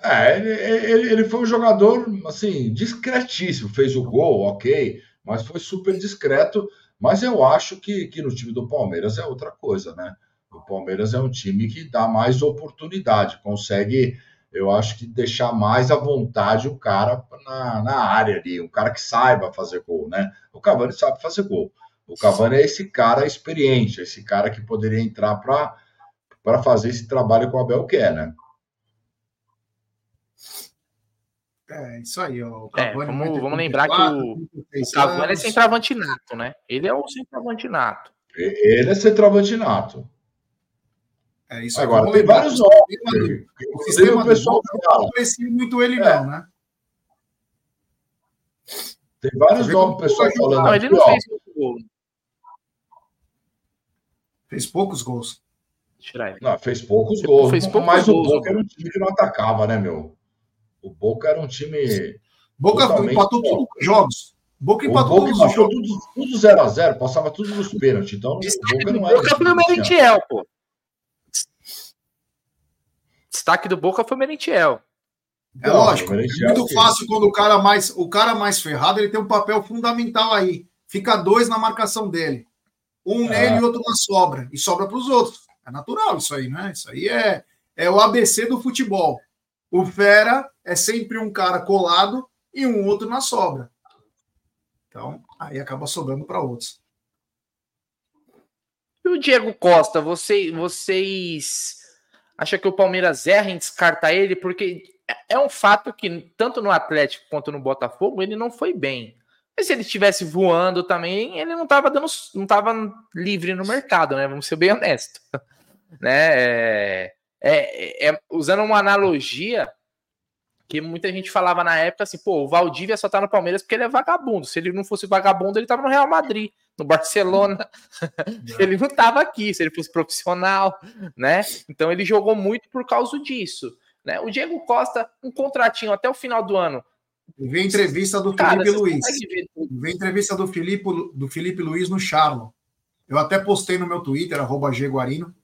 É, ele, ele, ele foi um jogador, assim, discretíssimo. Fez o gol, ok, mas foi super discreto. Mas eu acho que, que no time do Palmeiras é outra coisa, né? O Palmeiras é um time que dá mais oportunidade, consegue, eu acho que deixar mais à vontade o cara na, na área ali, um cara que saiba fazer gol, né? O Cavani sabe fazer gol. O Cavani é esse cara experiente, esse cara que poderia entrar para fazer esse trabalho que o Abel quer, né? É, isso aí, ó. O é, vamos, vamos lembrar que o, o Cavani é centroavante nato, né? Ele é o centroavante nato. Ele é centroavante nato. É isso Agora, tem vários nomes. O sistema pessoal não aprecia muito ele, é. não, né? Tem vários nomes, pessoal falando. Não, ele não fez muito gol. Fez poucos gols. Não, fez poucos gols. Fez poucos mas gols, o Boca era um time que não atacava, né, meu? O Boca era um time. Boca empatou todos os jogos. Boca empatou o Boca todos os jogos. Tudo 0x0, passava tudo nos pênaltis. Então, o Boca não era. Boca foi o Merentiel, pô. Destaque do Boca foi o Merentiel. É lógico, é muito fácil quando o cara mais o cara mais ferrado ele tem um papel fundamental aí. Fica dois na marcação dele. Um é. nele e outro na sobra. E sobra para os outros. É natural isso aí, né? Isso aí é, é o ABC do futebol. O Fera é sempre um cara colado e um outro na sobra. Então, aí acaba sobrando para outros. E o Diego Costa, você, vocês acham que o Palmeiras erra em descartar ele? Porque é um fato que, tanto no Atlético quanto no Botafogo, ele não foi bem. Mas se ele estivesse voando também, ele não estava dando, não estava livre no mercado, né? Vamos ser bem honestos. né? É, é, é, usando uma analogia que muita gente falava na época assim, pô, o Valdívia só tá no Palmeiras porque ele é vagabundo. Se ele não fosse vagabundo, ele tava no Real Madrid, no Barcelona. ele não tava aqui, se ele fosse profissional, né? Então ele jogou muito por causa disso. Né? O Diego Costa, um contratinho até o final do ano. Vem entrevista do Cara, Felipe Luiz. Vem entrevista do Felipe, do Felipe Luiz no Charlo. Eu até postei no meu Twitter, arroba Guarino.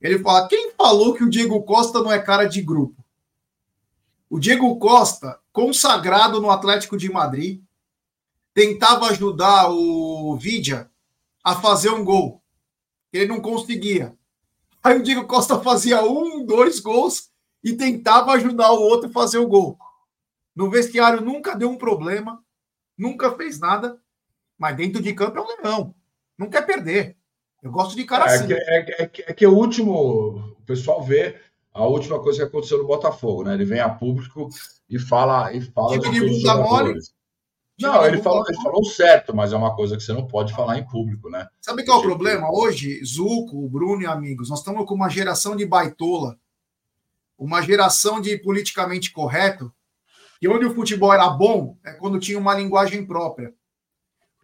Ele fala: quem falou que o Diego Costa não é cara de grupo? O Diego Costa, consagrado no Atlético de Madrid, tentava ajudar o Vidia a fazer um gol. Ele não conseguia. Aí o Diego Costa fazia um, dois gols e tentava ajudar o outro a fazer o gol. No vestiário nunca deu um problema, nunca fez nada, mas dentro de campo é um leão. Não quer perder. Eu gosto de cara é assim. Que, é, é, que, é que o último, o pessoal vê a última coisa que aconteceu no Botafogo, né? Ele vem a público e fala e fala tipo de bunda mole. Não, ele falou, ele falou certo, mas é uma coisa que você não pode falar em público, né? Sabe qual é o problema? Hoje, Zuco, Bruno e amigos, nós estamos com uma geração de baitola, uma geração de politicamente correto, e onde o futebol era bom é quando tinha uma linguagem própria.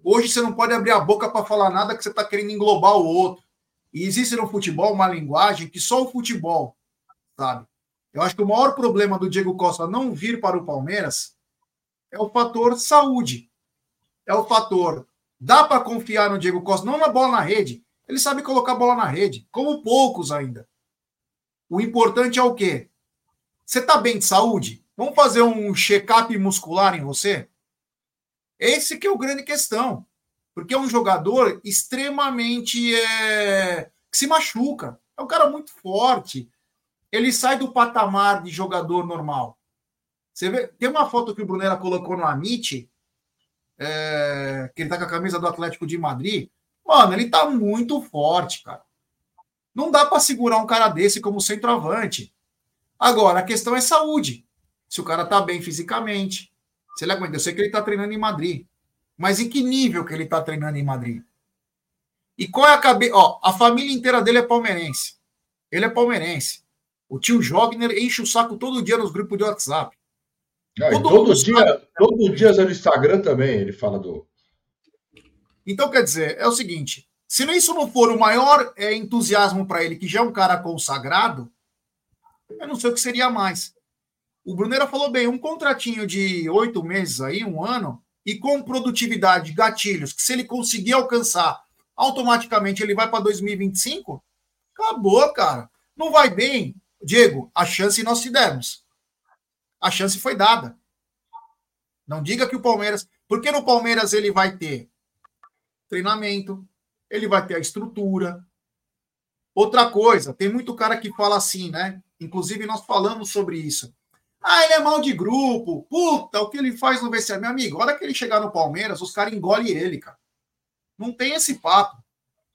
Hoje você não pode abrir a boca para falar nada que você está querendo englobar o outro. E existe no futebol uma linguagem que só o futebol sabe? Eu acho que o maior problema do Diego Costa não vir para o Palmeiras é o fator saúde. É o fator. Dá para confiar no Diego Costa, não na bola na rede. Ele sabe colocar a bola na rede, como poucos ainda. O importante é o quê? Você está bem de saúde? Vamos fazer um check-up muscular em você? Esse que é o grande questão. Porque é um jogador extremamente é, que se machuca. É um cara muito forte. Ele sai do patamar de jogador normal. Você vê, tem uma foto que o Brunera colocou no Amit, é, que ele tá com a camisa do Atlético de Madrid. Mano, ele tá muito forte, cara. Não dá para segurar um cara desse como centroavante. Agora, a questão é saúde. Se o cara tá bem fisicamente, se ele aguenta. Eu sei que ele tá treinando em Madrid. Mas em que nível que ele tá treinando em Madrid? E qual é a cabeça? Ó, a família inteira dele é palmeirense. Ele é palmeirense. O tio Jogner enche o saco todo dia nos grupos de WhatsApp. Todo, todo dia, sabe. todo dia no Instagram também ele fala do. Então, quer dizer, é o seguinte: se isso não for o maior é, entusiasmo para ele, que já é um cara consagrado, eu não sei o que seria mais. O Brunera falou bem: um contratinho de oito meses aí, um ano, e com produtividade, gatilhos, que se ele conseguir alcançar, automaticamente ele vai para 2025, acabou, cara. Não vai bem, Diego, a chance nós te demos. A chance foi dada. Não diga que o Palmeiras. Porque no Palmeiras ele vai ter treinamento, ele vai ter a estrutura, Outra coisa, tem muito cara que fala assim, né? Inclusive, nós falamos sobre isso. Ah, ele é mal de grupo. Puta, o que ele faz no VCR? Meu amigo, a hora que ele chegar no Palmeiras, os caras engolem ele, cara. Não tem esse papo.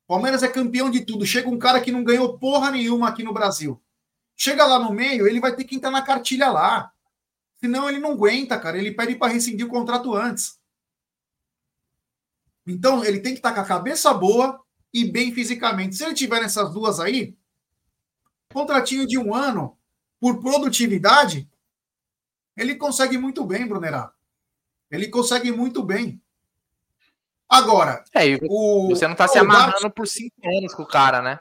Palmeiras é campeão de tudo. Chega um cara que não ganhou porra nenhuma aqui no Brasil. Chega lá no meio, ele vai ter que entrar na cartilha lá. Senão ele não aguenta, cara. Ele pede para rescindir o contrato antes. Então, ele tem que estar tá com a cabeça boa e bem fisicamente. Se ele tiver nessas duas aí, contratinho de um ano por produtividade, ele consegue muito bem, Brunerá. Ele consegue muito bem. Agora, é, o, você não está se amarrando Darkson, por cinco anos com o cara, né?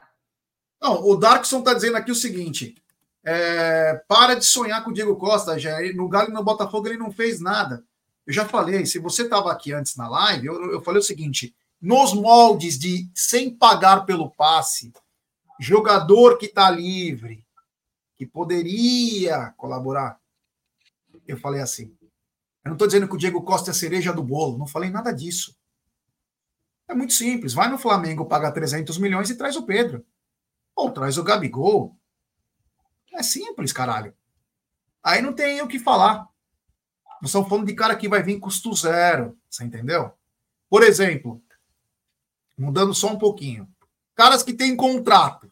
Não, o Darkson está dizendo aqui o seguinte: é, para de sonhar com o Diego Costa, já. No Galo e no Botafogo ele não fez nada. Eu já falei, se você estava aqui antes na live, eu, eu falei o seguinte: nos moldes de sem pagar pelo passe, jogador que está livre, que poderia colaborar. Eu falei assim. Eu não estou dizendo que o Diego Costa é cereja do bolo, não falei nada disso. É muito simples. Vai no Flamengo, paga 300 milhões e traz o Pedro. Ou traz o Gabigol. É simples, caralho. Aí não tem o que falar. Nós estamos falando de cara que vai vir custo zero. Você entendeu? Por exemplo, Mudando só um pouquinho. Caras que têm contrato.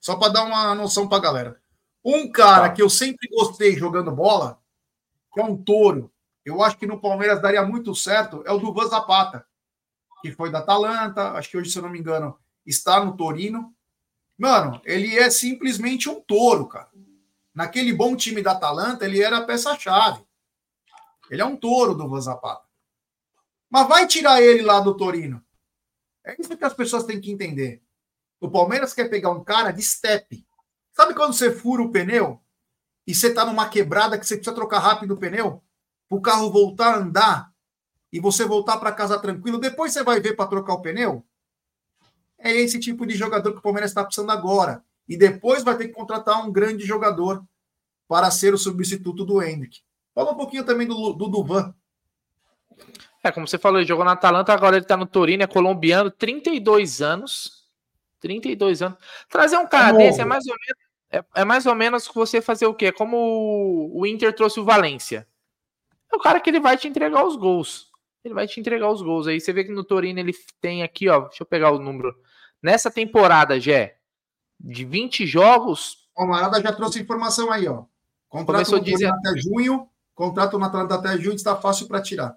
Só para dar uma noção para a galera. Um cara tá. que eu sempre gostei jogando bola, que é um touro, eu acho que no Palmeiras daria muito certo, é o Duvan Zapata, que foi da Atalanta, acho que hoje, se eu não me engano, está no Torino. Mano, ele é simplesmente um touro, cara. Naquele bom time da Atalanta, ele era a peça-chave. Ele é um touro do Zapata. Mas vai tirar ele lá do Torino. É isso que as pessoas têm que entender. O Palmeiras quer pegar um cara de step. Sabe quando você fura o pneu e você está numa quebrada que você precisa trocar rápido o pneu? O carro voltar a andar e você voltar para casa tranquilo, depois você vai ver para trocar o pneu? É esse tipo de jogador que o Palmeiras está precisando agora. E depois vai ter que contratar um grande jogador para ser o substituto do Hendrick. Fala um pouquinho também do, do Duvan. É, como você falou, ele jogou na Atalanta, agora ele tá no Torino, é colombiano, 32 anos. 32 anos. Trazer um cara é desse é mais ou menos. É, é, mais ou menos você fazer o quê? Como o, o Inter trouxe o Valência. É o cara que ele vai te entregar os gols. Ele vai te entregar os gols. Aí você vê que no Torino ele tem aqui, ó. Deixa eu pegar o número. Nessa temporada, Jé, de 20 jogos. O Marada já trouxe informação aí, ó. Contrato no até junho. Contrato na Atlanta até junho está fácil para tirar.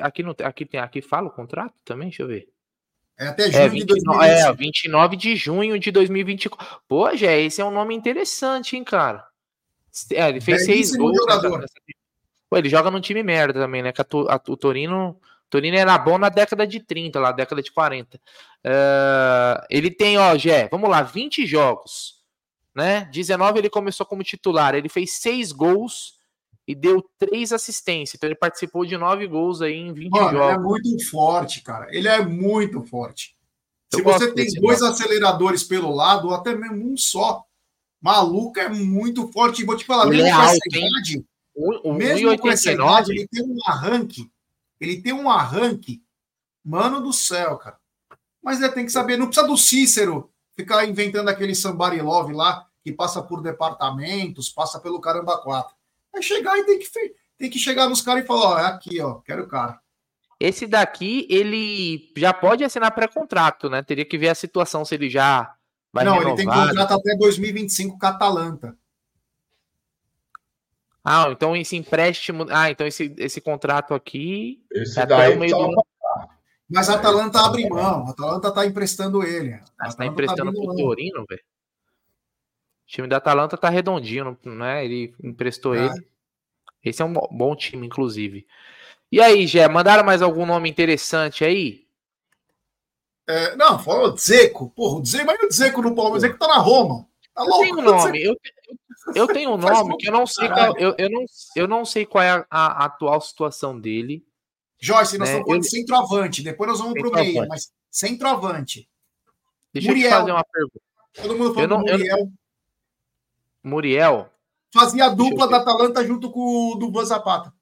Aqui, não, aqui, tem, aqui fala o contrato também? Deixa eu ver. É até é, junho é, 29, de 2025. É, 29 de junho de 2024. Pô, Jé, esse é um nome interessante, hein, cara? É, ele fez seis gols. Pô, ele joga num time merda também, né? A, a, o Torino. Torino era bom na década de 30, lá, década de 40. Uh, é, ele tem, ó, Jé, vamos lá, 20 jogos. Né? 19 ele começou como titular. Ele fez seis gols e deu três assistências. Então ele participou de nove gols aí em 20 Mano, jogos. Ele é muito forte, cara. Ele é muito forte. Eu Se você tem dois aceleradores pelo lado, ou até mesmo um só, maluco é muito forte. E vou te falar, ele é alto, idade, mesmo com essa idade, ele tem um arranque. Ele tem um arranque, mano do céu, cara. Mas ele tem que saber, não precisa do Cícero ficar inventando aquele somebody love lá, que passa por departamentos, passa pelo caramba quatro. É chegar e tem que, tem que chegar nos caras e falar, ó, é aqui, ó, quero o cara. Esse daqui, ele já pode assinar pré-contrato, né? Teria que ver a situação se ele já vai Não, renovar. ele tem contrato até 2025 com a Atalanta. Ah, então esse empréstimo. Ah, então esse, esse contrato aqui. Esse é daí o meio do... Mas a Atalanta abre mão. A Atalanta tá emprestando ele. Ah, tá emprestando tá pro Torino, velho. O time da Atalanta tá redondinho, né? Ele emprestou é. ele. Esse é um bom time, inclusive. E aí, Gé, mandaram mais algum nome interessante aí? É, não, falou Dzeko. Porra, o Dzeko, mas o Dzeko no Palmeiras, é que tá na Roma. Tá? Eu tenho um nome, eu, eu tenho um nome que eu não sei qual, eu, eu, não, eu não sei qual é a, a atual situação dele. Joyce, nós né? estamos falando eu... centroavante, depois nós vamos pro meio, mas centroavante. Deixa Muriel. eu te fazer uma pergunta. Todo mundo falando eu não, Muriel. Muriel. Fazia a dupla da Atalanta junto com o do Van Zapata.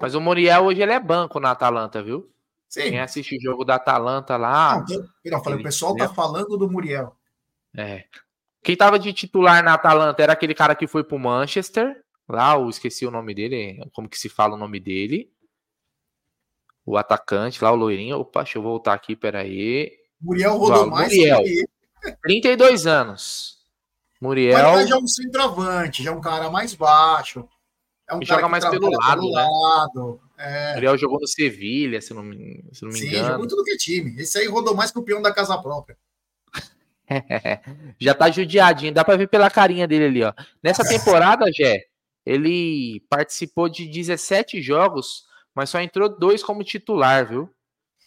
Mas o Muriel hoje ele é banco na Atalanta, viu? Sim. Quem assiste o jogo da Atalanta lá. Não, eu falei, o pessoal tá falando do Muriel. É. Quem tava de titular na Atalanta era aquele cara que foi pro Manchester. Lá, eu esqueci o nome dele. Como que se fala o nome dele? O atacante lá, o loirinho. Opa, deixa eu voltar aqui, peraí. Muriel rodou Uau, mais Muriel. que 32 anos. Muriel. Mas já é um centroavante, já é um cara mais baixo. É um joga mais pelo lado, pelo né? lado. É. Muriel jogou no Sevilha, se não, se não me Sim, engano. Sim, jogou tudo que é time. Esse aí rodou mais que o peão da casa própria. já tá judiadinho, dá pra ver pela carinha dele ali, ó. Nessa temporada, Jé, ele participou de 17 jogos, mas só entrou dois como titular, viu?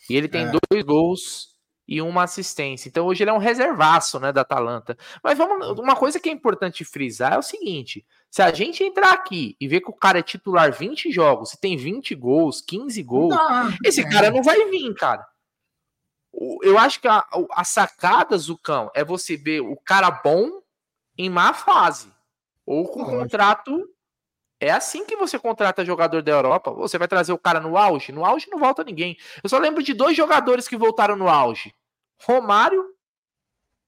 E ele tem é. dois gols e uma assistência. Então hoje ele é um reservaço, né, da Atalanta. Mas vamos, uma coisa que é importante frisar é o seguinte: se a gente entrar aqui e ver que o cara é titular 20 jogos, e tem 20 gols, 15 gols, não, esse é. cara não vai vir, cara. Eu acho que a, a sacada, Zucão, é você ver o cara bom em má fase. Ou com contrato é assim que você contrata jogador da Europa. Você vai trazer o cara no auge? No auge não volta ninguém. Eu só lembro de dois jogadores que voltaram no auge: Romário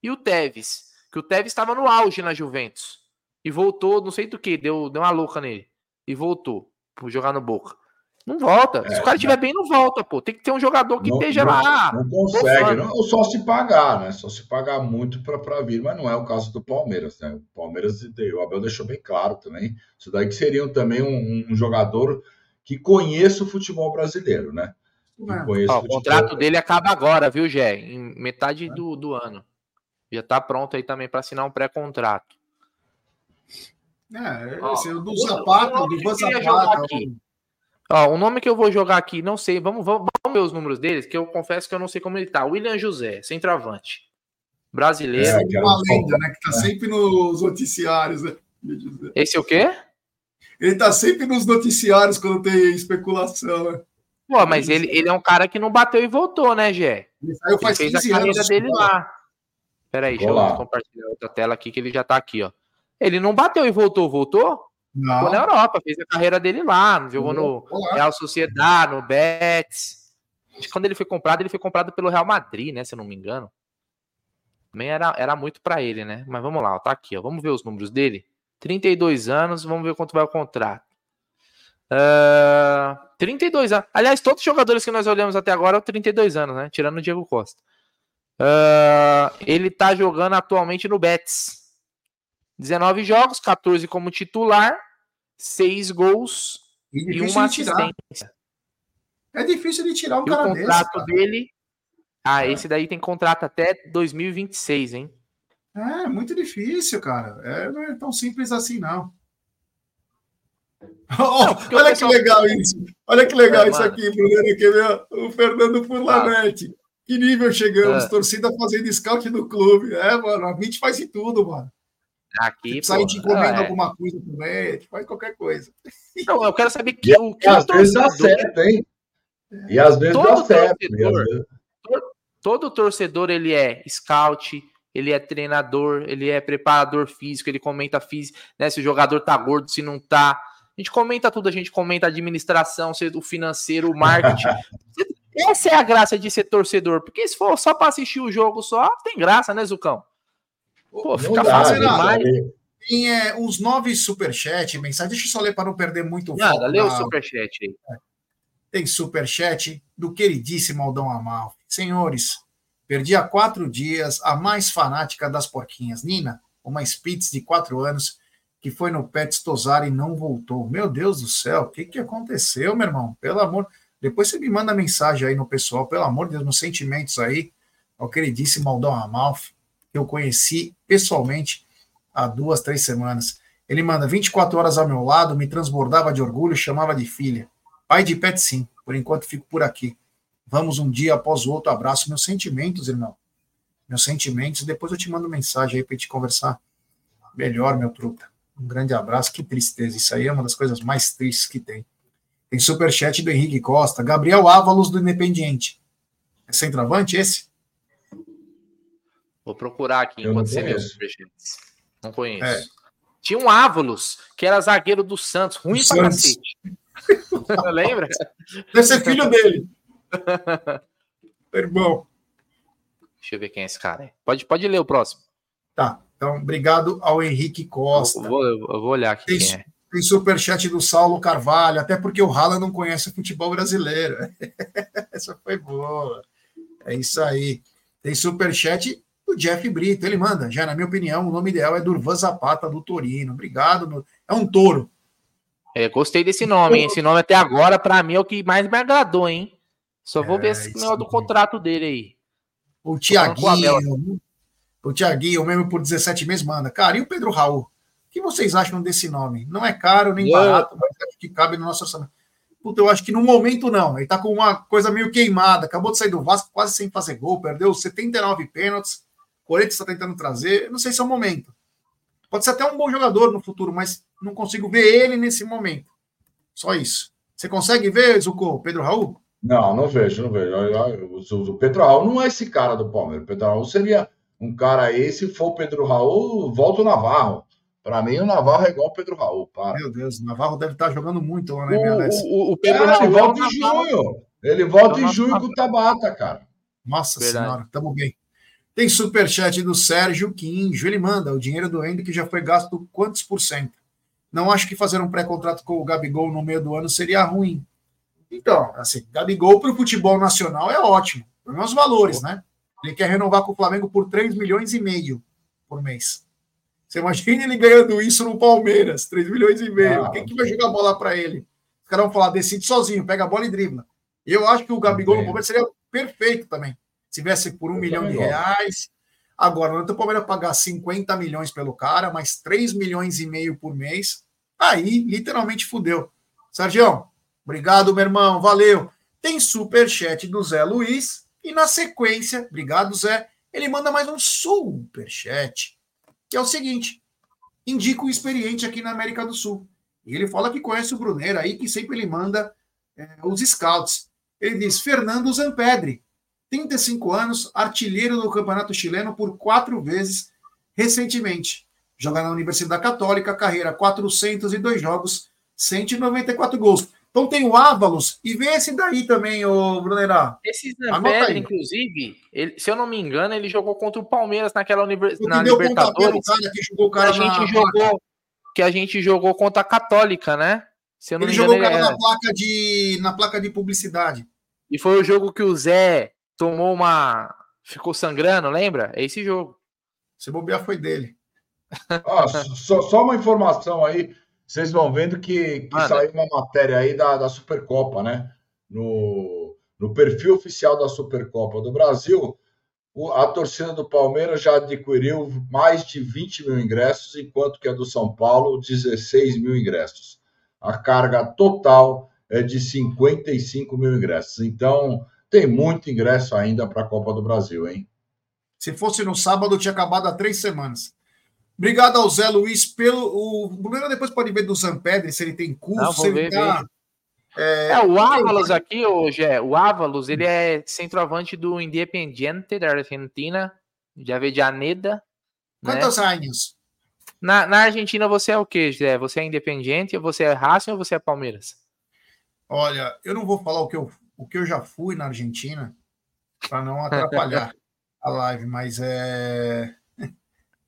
e o Tevez. Que o Tevez estava no auge na Juventus. E voltou, não sei do que, deu, deu uma louca nele. E voltou por jogar no Boca. Não volta. É, Se o cara estiver bem, não volta, pô. Tem que ter um jogador que não, esteja não, lá. Não consegue, não, ou só se pagar, né? Só se pagar muito para vir, mas não é o caso do Palmeiras, né? O Palmeiras, o Abel deixou bem claro também. Isso daí que seria também um, um jogador que conheça o futebol brasileiro, né? É. Ó, o contrato dele acaba agora, viu, Gé? Em metade do, do ano. Já tá pronto aí também para assinar um pré-contrato. É, esse, o do Zapata, o do Zapata. Ó, o nome que eu vou jogar aqui, não sei, vamos, vamos, vamos ver os números deles, que eu confesso que eu não sei como ele tá. William José, centroavante. Brasileiro. É, uma lenda, né? Que tá sempre nos noticiários, né? Esse é o quê? Ele tá sempre nos noticiários quando tem especulação, né? Pô, mas ele, ele é um cara que não bateu e voltou, né, Gé? Ele, ele fez a carreira anos, dele lá. Peraí, deixa eu compartilhar outra tela aqui que ele já tá aqui, ó. Ele não bateu e voltou, voltou? Não. Ficou na Europa, fez a carreira dele lá, jogou no. Real Sociedade, no Betis. Quando ele foi comprado, ele foi comprado pelo Real Madrid, né? Se eu não me engano. Também era, era muito para ele, né? Mas vamos lá, ó, tá aqui, ó. Vamos ver os números dele. 32 anos, vamos ver quanto vai o contrato. Uh, 32 anos. Aliás, todos os jogadores que nós olhamos até agora, 32 anos, né? Tirando o Diego Costa. Uh, ele tá jogando atualmente no Betis. 19 jogos, 14 como titular seis gols e, e uma assistência. É difícil de tirar um e cara o contrato desse, dele. Ah, é. esse daí tem contrato até 2026, hein? É, muito difícil, cara. É, não é tão simples assim, não. Oh, olha que legal isso. Olha que legal é, isso aqui, Bruno. Aqui, o Fernando Furlanete. Ah. Que nível chegamos? Ah. Torcida fazendo scout do clube. É, mano, a gente faz de tudo, mano. Aqui, Se a gente encomenda é. alguma coisa também, a gente faz qualquer coisa. Não, eu quero saber que, o que às vezes dá certo, hein? E às vezes todo dá certo. Torcedor, todo, todo torcedor ele é scout, ele é treinador, ele é preparador físico, ele comenta físico, né? Se o jogador tá gordo, se não tá. A gente comenta tudo, a gente comenta a administração, o financeiro, o marketing. Essa é a graça de ser torcedor, porque se for só para assistir o jogo só, tem graça, né, Zucão? Pô, fica fácil demais. Tem é, uns nove superchat, mensagem. Deixa eu só ler para não perder muito Nada, lê o superchat aí. É. Tem superchat do queridíssimo Aldão Amal. Senhores, perdi há quatro dias a mais fanática das porquinhas, Nina, uma Spitz de quatro anos, que foi no Pets Tosar e não voltou. Meu Deus do céu, o que, que aconteceu, meu irmão? Pelo amor. Depois você me manda mensagem aí no pessoal, pelo amor de Deus, nos sentimentos aí, ao queridíssimo Aldão Amalfi que eu conheci pessoalmente há duas, três semanas. Ele manda 24 horas ao meu lado, me transbordava de orgulho, chamava de filha. Pai de pet, sim. Por enquanto fico por aqui. Vamos um dia após o outro. Abraço meus sentimentos, irmão. Meus sentimentos. Depois eu te mando mensagem aí para gente conversar melhor, meu truta. Um grande abraço. Que tristeza. Isso aí é uma das coisas mais tristes que tem. Tem superchat do Henrique Costa. Gabriel Ávalos do Independiente. É centroavante esse? Vou procurar aqui Eu enquanto você vê os superchats. Não conheço. É. Tinha um Ávolos, que era zagueiro do Santos, ruim do pra cacete. Lembra? Deve ser filho dele. Irmão. Deixa eu ver quem é esse cara. Pode, pode ler o próximo. Tá. Então, obrigado ao Henrique Costa. Eu vou, eu vou olhar aqui tem, quem é. Tem superchat do Saulo Carvalho, até porque o Rala não conhece o futebol brasileiro. Essa foi boa. É isso aí. Tem superchat do Jeff Brito. Ele manda, já na minha opinião, o nome ideal é Durvan Zapata do Torino. Obrigado. Meu... É um touro. É, gostei desse nome, hein? Esse nome até agora, para mim, é o que mais me agradou, hein? Só vou é, ver esse negócio do contrato dele aí. O Tiaguinho, o Tiaguinho, mesmo por 17 meses, manda. Cara, e o Pedro Raul? O que vocês acham desse nome? Não é caro nem barato, mas acho que cabe no nosso orçamento. Puta, eu acho que no momento não. Ele tá com uma coisa meio queimada. Acabou de sair do Vasco quase sem fazer gol, perdeu 79 pênaltis. Corinthians está tentando trazer. não sei se é o momento. Pode ser até um bom jogador no futuro, mas não consigo ver ele nesse momento. Só isso. Você consegue ver, Zuko, Pedro Raul? Não, não vejo, não vejo. O Pedro Raul não é esse cara do Palmeiras. O Pedro Raul seria um cara aí, se for o Pedro Raul, volta o Navarro. Para mim, o Navarro é igual o Pedro Raul. Para. Meu Deus, o Navarro deve estar jogando muito lá na MLS. O, o, o Pedro é, Raul ele volta em junho. Ele volta em junho com o Tabata, cara. Nossa Verdade. senhora, tamo bem. Tem superchat do Sérgio Quinjo. Ele manda o dinheiro do Endo que já foi gasto quantos por cento? Não acho que fazer um pré-contrato com o Gabigol no meio do ano seria ruim. Então, assim, Gabigol para o futebol nacional é ótimo. Os valores, né? Ele quer renovar com o Flamengo por 3 milhões e meio por mês. Você imagina ele ganhando isso no Palmeiras, 3 milhões e meio. Ah, Quem que vai jogar bola para ele? Os caras vão falar, decide sozinho, pega a bola e dribla. Eu acho que o Gabigol no Palmeiras seria perfeito também. Se tivesse por um Eu milhão de reais. Agora, não o Palmeiras pagar 50 milhões pelo cara, mais 3 milhões e meio por mês. Aí, literalmente, fudeu. Sérgio, obrigado, meu irmão. Valeu. Tem super chat do Zé Luiz. E na sequência, obrigado, Zé, ele manda mais um superchat, que é o seguinte: indica o experiente aqui na América do Sul. E ele fala que conhece o Brunner aí, que sempre ele manda é, os scouts. Ele diz: Fernando Zampedri, 35 anos, artilheiro do Campeonato Chileno por quatro vezes recentemente. Joga na Universidade Católica, carreira 402 jogos, 194 gols. Então tem o Ávalos e vê esse daí também, o Brunerá. Esse Zampedri, inclusive, ele, se eu não me engano, ele jogou contra o Palmeiras naquela univers... na Libertadores. Cara que jogou cara que a gente jogou placa. que a gente jogou contra a Católica, né? Se eu não ele me engano, jogou ele cara na placa de na placa de publicidade. E foi o jogo que o Zé tomou uma ficou sangrando, lembra? É esse jogo. Se bobear foi dele. Ah, só, só uma informação aí vocês vão vendo que, que ah, saiu uma matéria aí da, da Supercopa, né? No, no perfil oficial da Supercopa do Brasil, a torcida do Palmeiras já adquiriu mais de 20 mil ingressos, enquanto que a do São Paulo, 16 mil ingressos. A carga total é de 55 mil ingressos. Então, tem muito ingresso ainda para a Copa do Brasil, hein? Se fosse no sábado, tinha acabado há três semanas. Obrigado ao Zé Luiz pelo. O Bruno depois pode ver do Zampedre se ele tem curso, Não, se ele ver, tá. É, é, o Ávalos aqui, hoje é o Ávalos, ele é centroavante do Independiente da Argentina, de Avejaneda. Né? Quantos né? anos? Na, na Argentina você é o quê, Zé? Você é Independiente, você é Racing ou você é Palmeiras? Olha, eu não vou falar o que eu, o que eu já fui na Argentina, para não atrapalhar a live, mas é.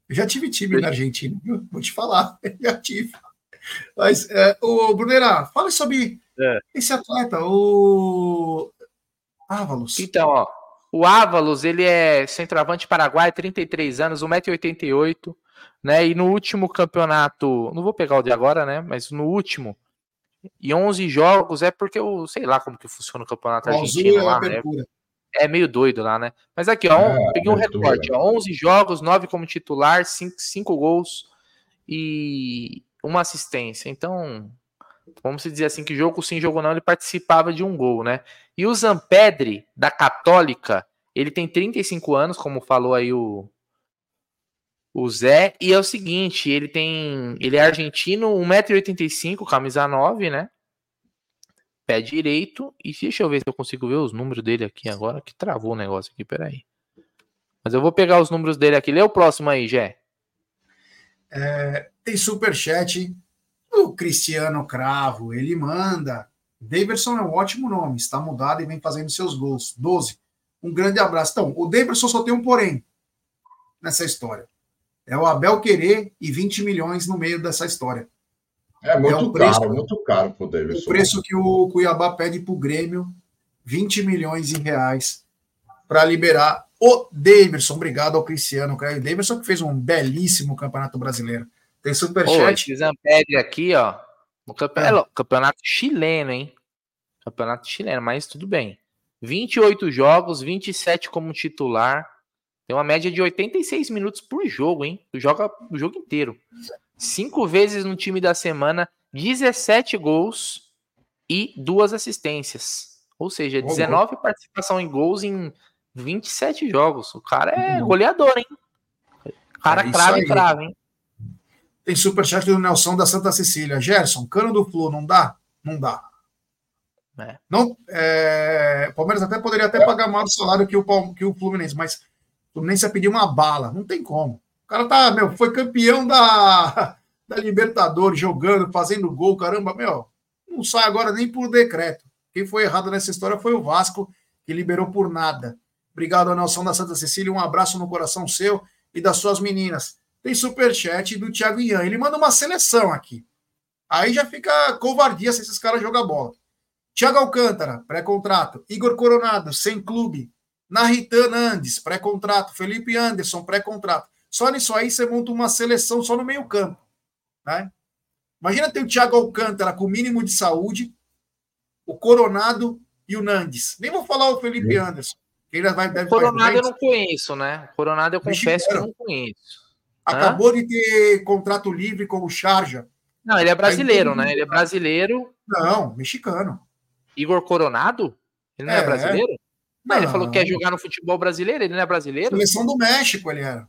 Eu já tive time na Argentina, viu? vou te falar, já tive. Mas, é, o Brunera, fale sobre é. esse atleta, o Ávalos. Então, ó, o Ávalos, ele é centroavante paraguai, 33 anos, 1,88m, né? E no último campeonato, não vou pegar o de agora, né? Mas no último, e 11 jogos, é porque eu sei lá como que funciona o campeonato argentino lá, né? É meio doido lá, né? Mas aqui, ó, é, peguei um recorte, ó, 11 jogos, 9 como titular, 5, 5 gols e uma assistência. Então, vamos dizer assim, que jogo sim, jogo não, ele participava de um gol, né? E o Zampedri, da Católica, ele tem 35 anos, como falou aí o, o Zé, e é o seguinte, ele tem, ele é argentino, 1,85m, camisa 9, né? pé direito. E deixa eu ver se eu consigo ver os números dele aqui agora, que travou o negócio aqui, peraí. Mas eu vou pegar os números dele aqui. Lê o próximo aí, Jé. É, tem superchat. O Cristiano Cravo, ele manda. Daverson é um ótimo nome, está mudado e vem fazendo seus gols. 12. Um grande abraço. Então, o Daverson só tem um porém nessa história. É o Abel querer e 20 milhões no meio dessa história. É muito é um preço, caro, muito caro pro Davidson. O preço que o Cuiabá pede para o Grêmio, 20 milhões de reais para liberar o Davidson. Obrigado ao Cristiano. O Davidson que fez um belíssimo campeonato brasileiro. Tem superchat. Ô, pede aqui, ó. No campeonato, é. campeonato chileno, hein? Campeonato chileno, mas tudo bem. 28 jogos, 27 como titular. Tem uma média de 86 minutos por jogo, hein? Tu joga o jogo inteiro cinco vezes no time da semana, 17 gols e duas assistências. Ou seja, 19 oh, participação em gols em 27 jogos. O cara é goleador, hein? O cara é crava e crava, hein? Tem superchat do Nelson da Santa Cecília. Gerson, cano do Flu, não dá? Não dá. É. Não, é, o Palmeiras até poderia até pagar mais o salário que o, que o Fluminense, mas Fluminense ia pedir uma bala. Não tem como. O cara tá, meu, foi campeão da, da Libertadores, jogando, fazendo gol, caramba, meu, não sai agora nem por decreto. Quem foi errado nessa história foi o Vasco, que liberou por nada. Obrigado, Nelson da Santa Cecília, um abraço no coração seu e das suas meninas. Tem superchat do Thiago Ian, ele manda uma seleção aqui. Aí já fica covardia se esses caras jogam bola. Thiago Alcântara, pré-contrato. Igor Coronado, sem clube. Narritan Andes, pré-contrato. Felipe Anderson, pré-contrato. Só nisso aí você monta uma seleção só no meio-campo. Né? Imagina ter o Thiago Alcântara com o mínimo de saúde, o Coronado e o Nandes. Nem vou falar o Felipe Anderson. Ainda vai, deve Coronado eu não conheço, né? Coronado eu confesso que eu não conheço. Acabou Hã? de ter contrato livre com o Charja. Não, ele é brasileiro, né? Ele é brasileiro. Não, mexicano. Igor Coronado? Ele não é, é brasileiro? Ele falou que quer jogar no futebol brasileiro, ele não é brasileiro? Seleção do México ele era.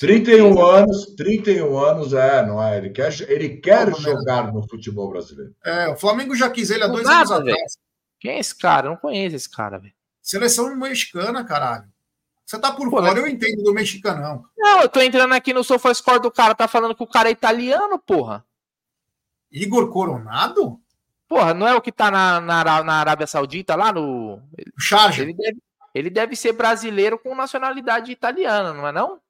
31 anos, 31 anos, é, não é? Ele quer, ele quer jogar no futebol brasileiro. É, o Flamengo já quis ele há dois nada, anos atrás. Véio. Quem é esse cara? Eu não conheço esse cara, velho. Seleção mexicana, caralho. Você tá por Pô, fora, eu entendo do mexicanão. Não, eu tô entrando aqui no SofaScore do cara, tá falando que o cara é italiano, porra. Igor Coronado? Porra, não é o que tá na, na, na Arábia Saudita lá no. O Charge. Ele deve, ele deve ser brasileiro com nacionalidade italiana, não é não?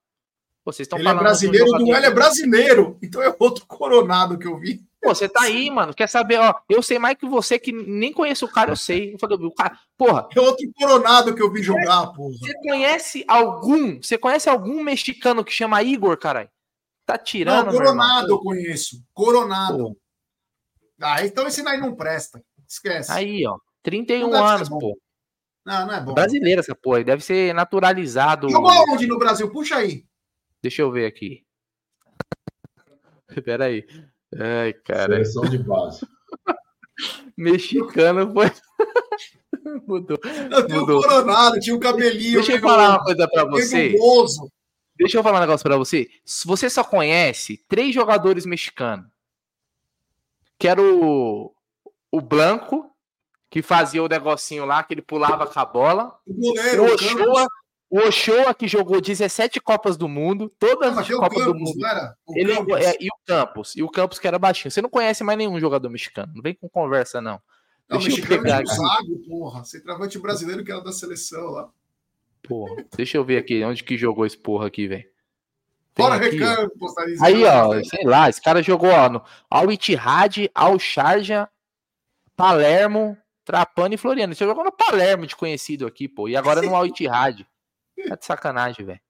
vocês estão ele é brasileiro, o duelo é brasileiro. Então é outro coronado que eu vi. Pô, você tá aí, mano. Quer saber? Ó, eu sei mais que você, que nem conhece o cara, eu sei. Eu falei, o cara, porra. É outro coronado que eu vi jogar, porra. Você conhece algum? Você conhece algum mexicano que chama Igor, caralho? Tá tirando. Não, coronado eu conheço. Coronado. Pô. Ah, então esse aí não presta. Esquece. Aí, ó. 31 anos, pô. Não, não é bom. Brasileiro essa porra. Deve ser naturalizado. Jogou onde no Brasil? Puxa aí. Deixa eu ver aqui. Peraí. Ai, cara. Seleção de base. Mexicano foi. mudou. Não, tinha mudou. o coronado, tinha o cabelinho. Deixa eu falar uma coisa pra você. Deixa eu falar um negócio pra você. Você só conhece três jogadores mexicanos. Que era o, o Blanco, que fazia o negocinho lá, que ele pulava com a bola. O goleiro, o Ochoa, o Ochoa, que jogou 17 Copas do Mundo, todas as Copas Campos, do Mundo. Ele, é, e o Campos, e o Campos que era baixinho. Você não conhece mais nenhum jogador mexicano. Não vem com conversa, não. Não, deixa eu pegar. Sabe, porra. Centroavante brasileiro que era da seleção lá. Porra, deixa eu ver aqui onde que jogou esse porra aqui, velho. Bora, Recan, Aí, ó, sei lá, esse cara jogou ó, no Al Ittihad, Al Sharjah, Palermo, Trapani e Floriano. Você jogou no Palermo de conhecido aqui, pô, e agora no Al Ittihad. Tá de sacanagem, velho.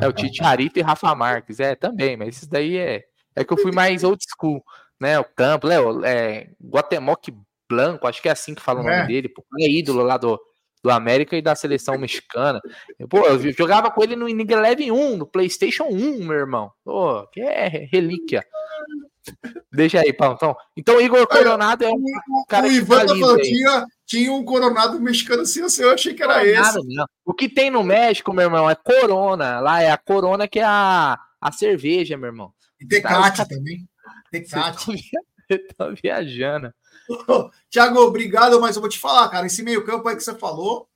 É o Tite Arita e Rafa Marques. É, também, mas isso daí é. É que eu fui mais old school, né? O campo, né? é, Guatemoc Blanco, acho que é assim que fala o nome é. dele, pô. É ídolo lá do, do América e da seleção mexicana. Pô, eu jogava com ele no Inning Eleven 1, no PlayStation 1, meu irmão. Pô, que é relíquia. Deixa aí, Pantão. Então, Igor Coronado é um cara o que Ivan tá falando, tinha, tinha um Coronado mexicano assim, eu achei que era coronado, esse. Não. O que tem no México, meu irmão, é Corona. Lá é a Corona que é a, a cerveja, meu irmão. E Tecate tá, também. Tecate. Tá viajando. Tiago, obrigado, mas eu vou te falar, cara, esse meio campo aí que você falou,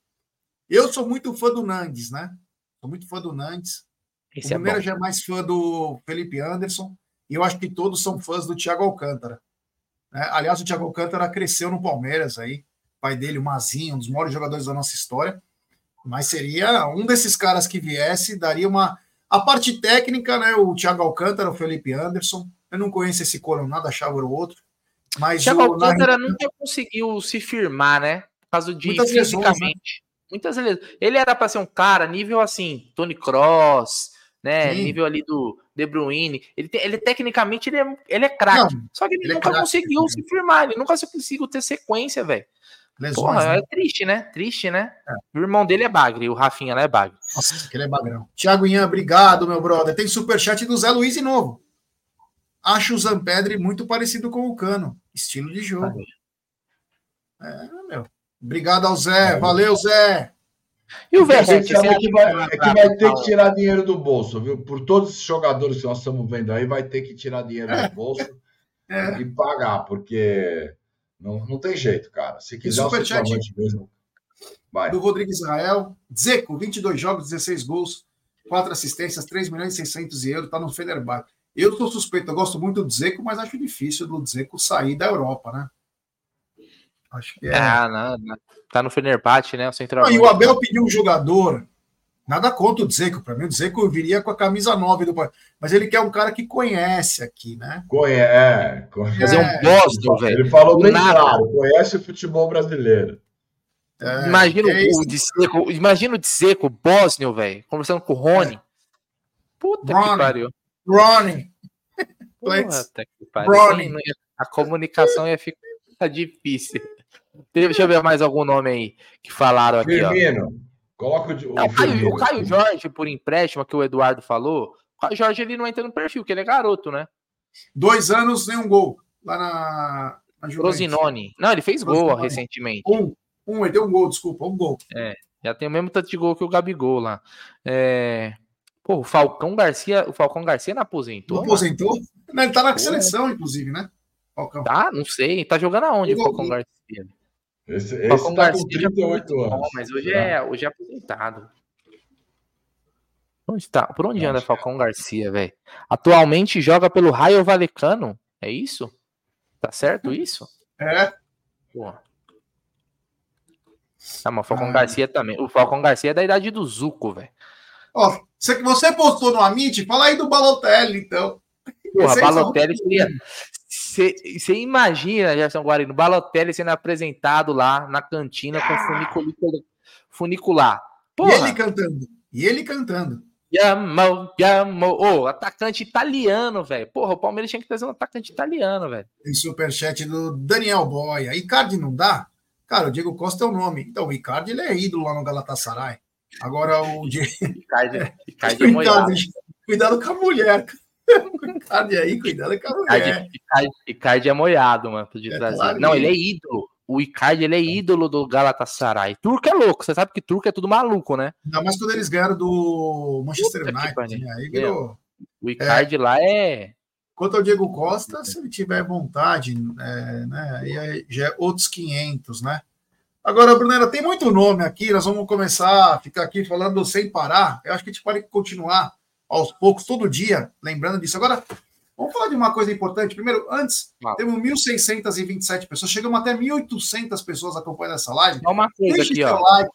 eu sou muito fã do Nandes, né? Sou muito fã do Nandes. Esse o primeiro é já é mais fã do Felipe Anderson. E eu acho que todos são fãs do Thiago Alcântara. Né? Aliás, o Thiago Alcântara cresceu no Palmeiras aí, pai dele, o Mazinho, um dos maiores jogadores da nossa história. Mas seria um desses caras que viesse, daria uma. A parte técnica, né? O Thiago Alcântara, o Felipe Anderson. Eu não conheço esse coro, nada achava o outro. Mas Thiago o, Alcântara na... nunca conseguiu se firmar, né? Por causa de Muitas fisicamente. Lesões, né? Muitas vezes. Ele era para ser um cara nível assim, Tony Cross, né? Sim. Nível ali do De Bruyne. Ele, tem, ele tecnicamente ele é, ele é craque. Só que ele, ele é nunca é conseguiu se firmar, ele nunca conseguiu ter sequência, velho. Porra, né? é triste, né? Triste, né? É. O irmão dele é bagre, o Rafinha lá é bagre. Nossa, ele é bagrão. Tiago Ian, obrigado, meu brother. Tem superchat do Zé Luiz de novo. Acho o Zampedre muito parecido com o Cano. Estilo de jogo. É, meu. Obrigado ao Zé. Valeu, Zé. E o Verratti? É, que vai, é que vai ter que tirar dinheiro do bolso, viu? Por todos os jogadores que nós estamos vendo aí, vai ter que tirar dinheiro do bolso é. e pagar, porque não, não tem jeito, cara. Se quiser, chat mesmo. Vai. Do Rodrigo Israel. Zeco, 22 jogos, 16 gols, 4 assistências, 3 milhões e 600 euros, tá no Fenerbahçe. Eu sou suspeito, eu gosto muito do Zeco, mas acho difícil do Zeco sair da Europa, né? Acho que é. Ah, não, não. Tá no Fenerbahçe, né? O central. e o Abel pediu um jogador. Nada contra o Dzeko, para mim o Dzeko viria com a camisa 9 do mas ele quer um cara que conhece aqui, né? Conhece, conhece. Fazer um Boston, velho. Ele falou bem claro, conhece o futebol brasileiro. É, imagina é o Dzeko, imagina o Dzeko, Bosnio, velho, conversando com o Rony. É. Puta Ronnie. que pariu. Ronnie. Puta que pariu. A comunicação ia ficar difícil. Deixa eu ver mais algum nome aí que falaram aqui. Firmino. Ó. Coloca o, não, o, Caio, o Caio Jorge, por empréstimo, que o Eduardo falou. O Caio Jorge ele não entra no perfil, que ele é garoto, né? Dois anos, nenhum gol. Lá na. na Rosinone. Não, ele fez gol recentemente. Um, um, ele deu um gol, desculpa, um gol. É, já tem o mesmo tanto de gol que o Gabigol lá. É... Pô, o Falcão Garcia, o Falcão Garcia não aposentou? Não aposentou? Não, ele tá na seleção, inclusive, né? Falcão. Tá, não sei. Tá jogando aonde o Falcão Garcia? Esse, esse Falcão tá Garcia com 38 anos. mas hoje é, hoje é aposentado. Onde tá? Por onde anda Falcão Garcia, velho? Atualmente joga pelo Raio Valecano. É isso? Tá certo isso? É. Pô. Ah, mas o Falcão ah. Garcia também. O Falcão Garcia é da idade do Zuco, velho. Ó, você que você postou no Amit, fala aí do Balotelli, então. Porra, Balotelli seria, você imagina, Gerson Guarino, Balotelli sendo apresentado lá na cantina com funicular. funicular. Porra. E ele cantando. E ele cantando. Yamo, yamo. Ô, oh, atacante italiano, velho. Porra, o Palmeiras tinha que trazer um atacante italiano, velho. Tem superchat do Daniel Boia. Icardi não dá? Cara, o Diego Costa é o nome. Então, o Icardi ele é ídolo lá no Galatasaray. Agora o Diego. Icardi, Icardi é cuidado, cuidado com a mulher. Icardi aí, cuidado com a mulher. Icardi, é moiado, mano, de é. Claro não, ele é ídolo. O Icardi, ele é ídolo do Galatasaray. Turco é louco, você sabe que turco é tudo maluco, né? Ainda mais quando eles ganharam do Manchester Puta United. Né? Aí virou... O Icardi é... lá é... Quanto ao Diego Costa, se ele tiver vontade, é, né, aí já é outros 500, né? Agora, Brunera, tem muito nome aqui, nós vamos começar a ficar aqui falando sem parar. Eu acho que a gente pode continuar aos poucos, todo dia, lembrando disso. Agora, vamos falar de uma coisa importante. Primeiro, antes, ah. temos 1.627 pessoas, chegamos até 1.800 pessoas acompanhando essa live. Só uma coisa Deixe aqui, ó. Like.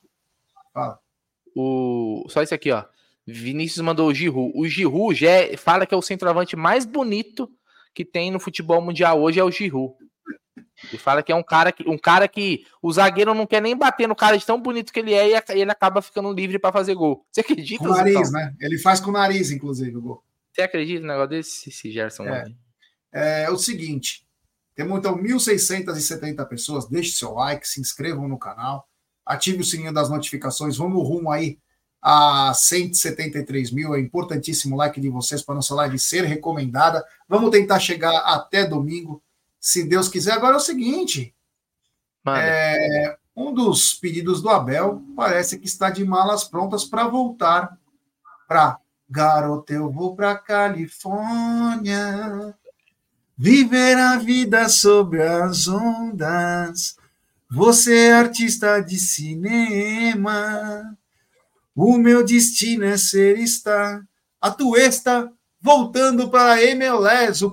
Fala. O... Só isso aqui, ó. Vinícius mandou o Giru. O Giru já é... fala que é o centroavante mais bonito que tem no futebol mundial hoje, é o Giru. Ele fala que é um cara que um cara que o zagueiro não quer nem bater no cara de tão bonito que ele é e ele acaba ficando livre para fazer gol. Você acredita? Com o nariz, né? Ele faz com o nariz, inclusive, o gol. Você acredita no negócio desse, esse Gerson? É. é o seguinte: temos então 1.670 pessoas. Deixe seu like, se inscrevam no canal, ative o sininho das notificações. Vamos rumo aí a 173 mil. É importantíssimo o like de vocês para nossa live ser recomendada. Vamos tentar chegar até domingo se Deus quiser. Agora é o seguinte: é, um dos pedidos do Abel parece que está de malas prontas para voltar para Garota, eu vou para Califórnia viver a vida sobre as ondas. Você é artista de cinema. O meu destino é ser estar. A Tuesta voltando para MLS, o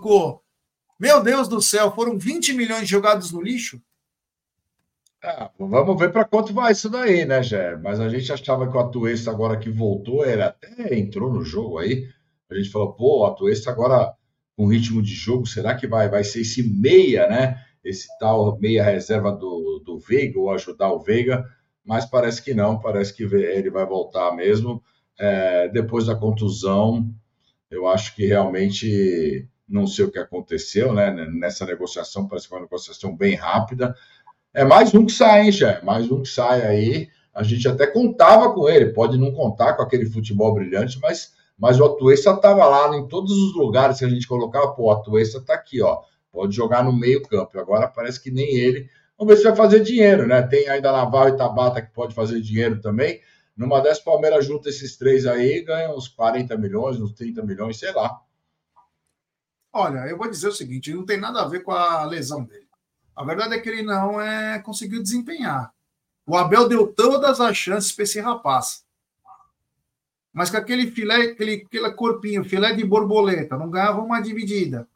Meu Deus do céu, foram 20 milhões jogados no lixo? É, vamos ver para quanto vai isso daí, né, Gé? Mas a gente achava que o Atuesta agora que voltou, ele até entrou no jogo aí. A gente falou, pô, o Atuesta agora com ritmo de jogo, será que vai, vai ser esse meia, né? Esse tal meia reserva do, do Veiga, ou ajudar o Veiga, mas parece que não, parece que ele vai voltar mesmo. É, depois da contusão, eu acho que realmente não sei o que aconteceu, né? Nessa negociação, parece que foi uma negociação bem rápida. É mais um que sai, hein, já? Mais um que sai aí. A gente até contava com ele, pode não contar com aquele futebol brilhante, mas, mas o Atuesta estava lá em todos os lugares que a gente colocava. Pô, o Atuesta está aqui, ó. Pode jogar no meio-campo. Agora parece que nem ele. Vamos ver se vai fazer dinheiro, né? Tem ainda Naval e Tabata que pode fazer dinheiro também. Numa dessas, Palmeiras junta esses três aí, ganha uns 40 milhões, uns 30 milhões, sei lá. Olha, eu vou dizer o seguinte: não tem nada a ver com a lesão dele. A verdade é que ele não é, conseguiu desempenhar. O Abel deu todas as chances para esse rapaz. Mas com aquele filé, aquele, aquele corpinho, filé de borboleta, não ganhava uma dividida,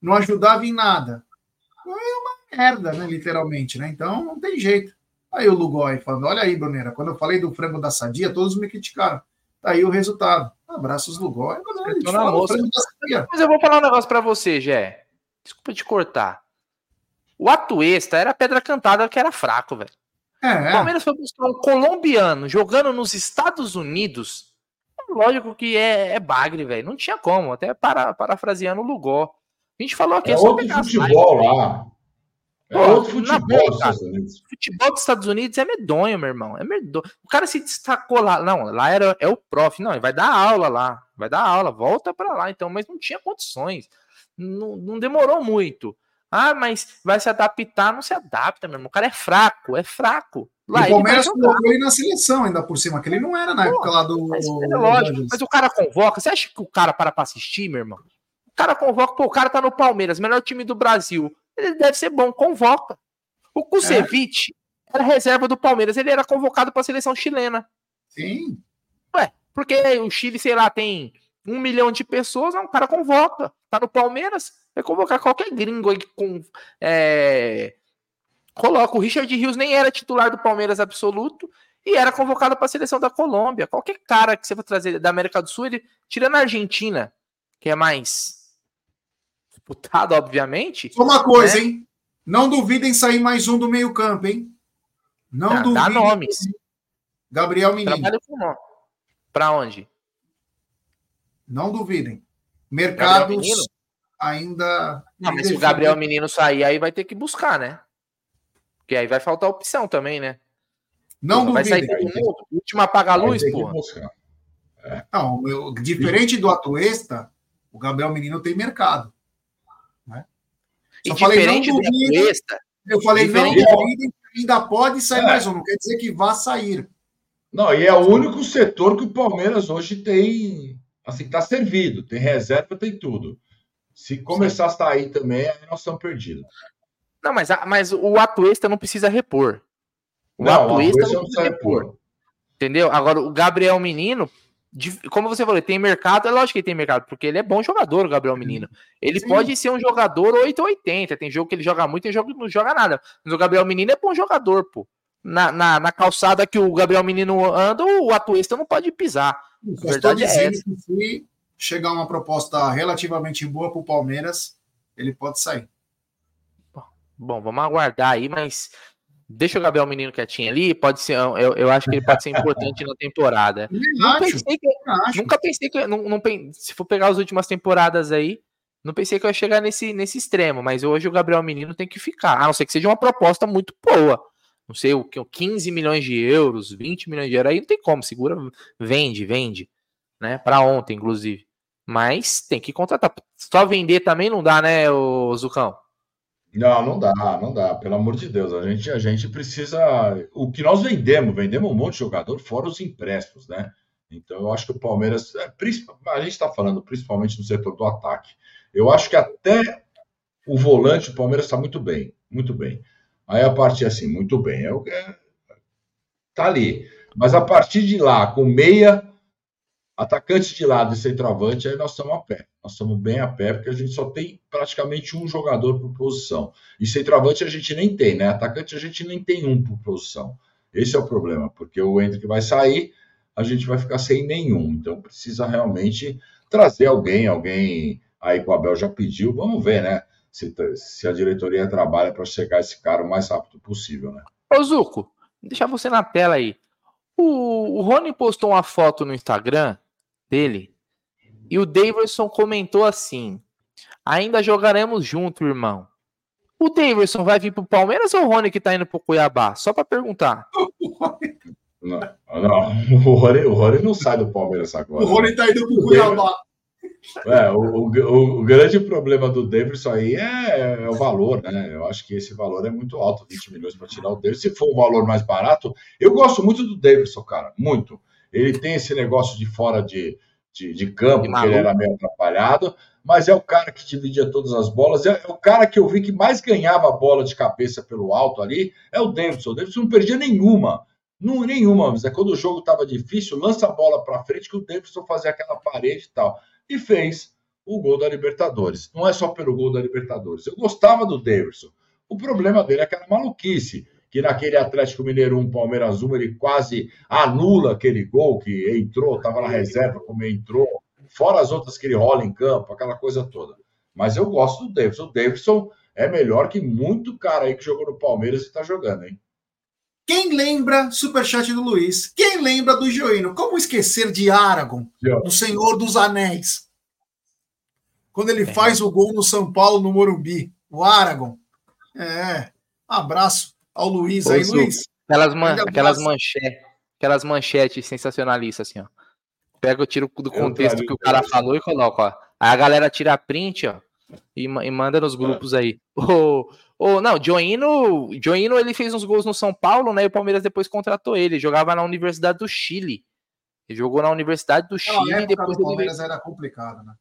não ajudava em nada. É uma merda, né, literalmente, né? Então não tem jeito. Aí o Lugói falando: olha aí, Bruneira, quando eu falei do frango da sadia, todos me criticaram. Tá aí o resultado. Abraços Lugói. Mas eu vou falar um negócio para você, Jé. Desculpa te cortar. O Atuesta era pedra cantada que era fraco, velho. É, o Palmeiras foi buscar um colombiano jogando nos Estados Unidos. Lógico que é, é bagre, velho. Não tinha como. Até para, parafraseando o Lugó. A gente falou aqui. É, é outro futebol lá. É Pô, outro futebol dos Estados Unidos. futebol dos Estados Unidos é medonho, meu irmão. É medonho. O cara se destacou lá. Não, lá era, é o prof. Não, ele vai dar aula lá. Vai dar aula. Volta para lá, então. Mas não tinha condições. Não, não demorou muito. Ah, mas vai se adaptar, não se adapta, meu irmão. O cara é fraco, é fraco. Lá, o Palmeiras colocou ele na seleção ainda por cima, que ele não era na Pô, época lá do. Mas, é lógico, mas o cara convoca. Você acha que o cara para pra assistir, meu irmão? O cara convoca, pô, o cara tá no Palmeiras, melhor time do Brasil. Ele deve ser bom, convoca. O Kusevich é. era reserva do Palmeiras, ele era convocado para a seleção chilena. Sim. Ué, porque o Chile, sei lá, tem um milhão de pessoas, não, o cara convoca. Tá no Palmeiras, vai convocar qualquer gringo aí com. É... Coloca. O Richard Rios nem era titular do Palmeiras absoluto e era convocado para a seleção da Colômbia. Qualquer cara que você for trazer da América do Sul, ele, tirando a Argentina, que é mais disputado, obviamente. Só uma coisa, né? hein? Não duvidem sair mais um do meio-campo, hein? Não dá, duvidem. Dá nomes. Gabriel Menino. Trabalho com nome. Para onde? Não duvidem. Mercados ainda. Não, mas se o Gabriel Menino sair, aí vai ter que buscar, né? Porque aí vai faltar opção também, né? Não Vai sair todo mundo. Última apaga a luz, pô. É. Não, eu, diferente do Atuesta, o Gabriel Menino tem mercado. Né? E diferente do Atuesta. Eu falei, não duvidem, ainda pode sair é. mais um. Não quer dizer que vá sair. Não, e é o único setor que o Palmeiras hoje tem assim, está servido, tem reserva, tem tudo. Se começar Sim. a sair também, aí nós estamos perdidos. Não, mas, mas o Atuesta não precisa repor. O não, Atuesta não precisa repor. repor. Entendeu? Agora, o Gabriel Menino, como você falou, tem mercado, é lógico que ele tem mercado, porque ele é bom jogador, o Gabriel Menino. Ele Sim. pode ser um jogador 880, tem jogo que ele joga muito, tem jogo que não joga nada. Mas o Gabriel Menino é bom jogador, pô. Na, na, na calçada que o Gabriel Menino anda, o Atuesta não pode pisar. Estou dizendo é que se chegar uma proposta relativamente boa para o Palmeiras, ele pode sair. Bom, vamos aguardar aí, mas deixa o Gabriel Menino quietinho ali. Pode ser, eu, eu acho que ele pode ser importante na temporada. Não pensei que, nunca pensei que não, não, se for pegar as últimas temporadas aí, não pensei que eu ia chegar nesse, nesse extremo, mas hoje o Gabriel Menino tem que ficar, a não ser que seja uma proposta muito boa não sei o que, 15 milhões de euros, 20 milhões de euros, aí não tem como, segura, vende, vende, né? Para ontem, inclusive. Mas tem que contratar. Só vender também não dá, né, o Zucão? Não, não dá, não dá, pelo amor de Deus. A gente, a gente precisa. O que nós vendemos, vendemos um monte de jogador, fora os empréstimos, né? Então eu acho que o Palmeiras, é, a gente está falando principalmente no setor do ataque. Eu acho que até o volante, o Palmeiras está muito bem, muito bem. Aí a partir assim, muito bem, é, é, tá ali. Mas a partir de lá, com meia, Atacante de lado e centroavante, aí nós estamos a pé. Nós estamos bem a pé, porque a gente só tem praticamente um jogador por posição. E centroavante a gente nem tem, né? Atacante a gente nem tem um por posição. Esse é o problema, porque o Hendrick vai sair, a gente vai ficar sem nenhum. Então precisa realmente trazer alguém, alguém aí que o Abel já pediu. Vamos ver, né? Se, se a diretoria trabalha para chegar esse cara o mais rápido possível, né? Ô, Zuco, deixar você na tela aí. O, o Rony postou uma foto no Instagram dele. E o Davidson comentou assim: ainda jogaremos junto, irmão. O Davidson vai vir pro Palmeiras ou o Rony que tá indo pro Cuiabá? Só para perguntar. Não, não. O, Rony, o Rony não sai do Palmeiras agora. O Rony tá indo pro Cuiabá. É, o, o, o, grande problema do Davidson aí é, é, o valor, né? Eu acho que esse valor é muito alto, 20 milhões para tirar o Davidson. Se for um valor mais barato, eu gosto muito do Davidson, cara, muito. Ele tem esse negócio de fora de, de, de campo, que ele era meio atrapalhado, mas é o cara que dividia todas as bolas, é, é, o cara que eu vi que mais ganhava a bola de cabeça pelo alto ali, é o Davidson. O Davidson não perdia nenhuma, não, nenhuma, mas é quando o jogo estava difícil, lança a bola para frente que o Davidson fazia aquela parede e tal. E fez o gol da Libertadores. Não é só pelo gol da Libertadores. Eu gostava do Davidson. O problema dele é aquela maluquice que naquele Atlético Mineiro 1 Palmeiras 1 ele quase anula aquele gol que entrou, estava na reserva como entrou, fora as outras que ele rola em campo, aquela coisa toda. Mas eu gosto do Davidson. O Davidson é melhor que muito cara aí que jogou no Palmeiras e está jogando, hein? Quem lembra, superchat do Luiz, quem lembra do Joino? Como esquecer de Aragorn, do Senhor dos Anéis? Quando ele é. faz o gol no São Paulo, no Morumbi. O Aragorn. É, abraço ao Luiz aí, Luiz. Aquelas, man, aquelas manchetes, aquelas manchetes sensacionalistas, assim, ó. Pega, eu tiro do contexto que o cara falou e coloca, ó. Aí a galera tira a print, ó, e, e manda nos grupos aí. O, o, não, Joino, Joino, ele fez uns gols no São Paulo, né? E o Palmeiras depois contratou ele. ele jogava na Universidade do Chile. Ele jogou na Universidade do Chile e depois. O Palmeiras ele... era complicado, né?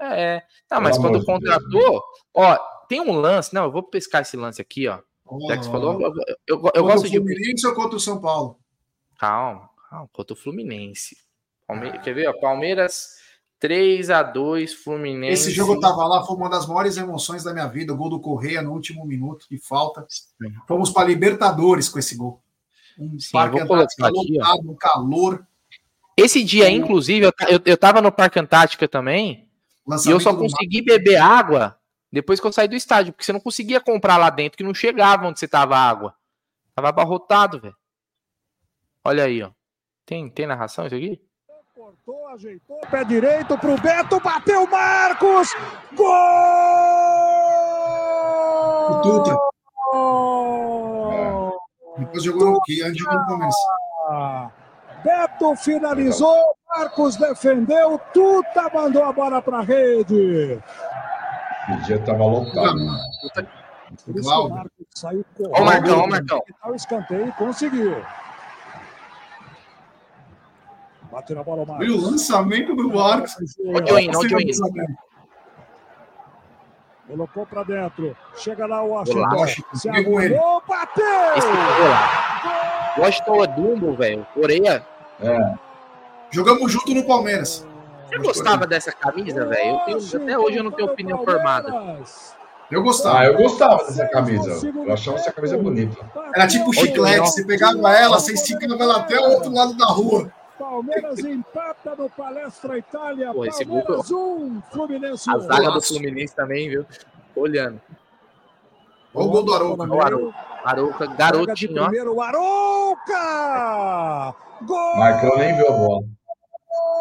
É, tá, mas quando contratou, ó, tem um lance, não, eu vou pescar esse lance aqui, ó. Já que você falou, eu, eu, eu gosto de. o Fluminense ou contra o São Paulo? Calma, calma, contra o Fluminense. Palme... Ah. Quer ver? Ó, Palmeiras 3 a 2 Fluminense. Esse jogo eu tava lá, foi uma das maiores emoções da minha vida. O gol do Correia no último minuto de falta. Sim. Fomos para Libertadores com esse gol. Um Sim, parque Antártica lotado, no calor. Esse dia, inclusive, eu, eu, eu tava no Parque Antártica também. e eu só consegui beber água depois que eu saí do estádio, porque você não conseguia comprar lá dentro, que não chegava onde você tava água. Tava abarrotado, velho. Olha aí, ó. Tem, tem narração isso aqui? Cortou, ajeitou, pé direito pro Beto, bateu Marcos! Gol! O Dutra. Depois jogou aqui, antes de começar. Beto finalizou, Marcos defendeu, Tuta mandou a bola para a rede. O dia estava lotado. Olha o Marcão, olha o Marcão. O escanteio conseguiu. Bateu na bola o Marcos. E o lançamento do Marcos. Onde eu indo, onde eu indo. Colocou para dentro. Chega lá o Washington. Se agulhou, bateu! Washington é Dumbo, velho. Coreia. É. Jogamos junto no Palmeiras. Você gostava dessa camisa, velho? Até hoje eu não tenho opinião formada. Eu gostava. Ah, eu gostava dessa camisa. Eu achava essa camisa bonita. Era tipo chiclete. Você pegava ela, você esticava ela até o outro lado da rua. Palmeiras empata no Palestra Itália. Pô, esse Palmeiras 1, Fluminense A zaga do Fluminense também, viu? Olhando. Olha o gol do Arouca. O Arouca, Arouca garotinho, ó. Primeiro, Arouca! Gol! Marcão nem viu a bola.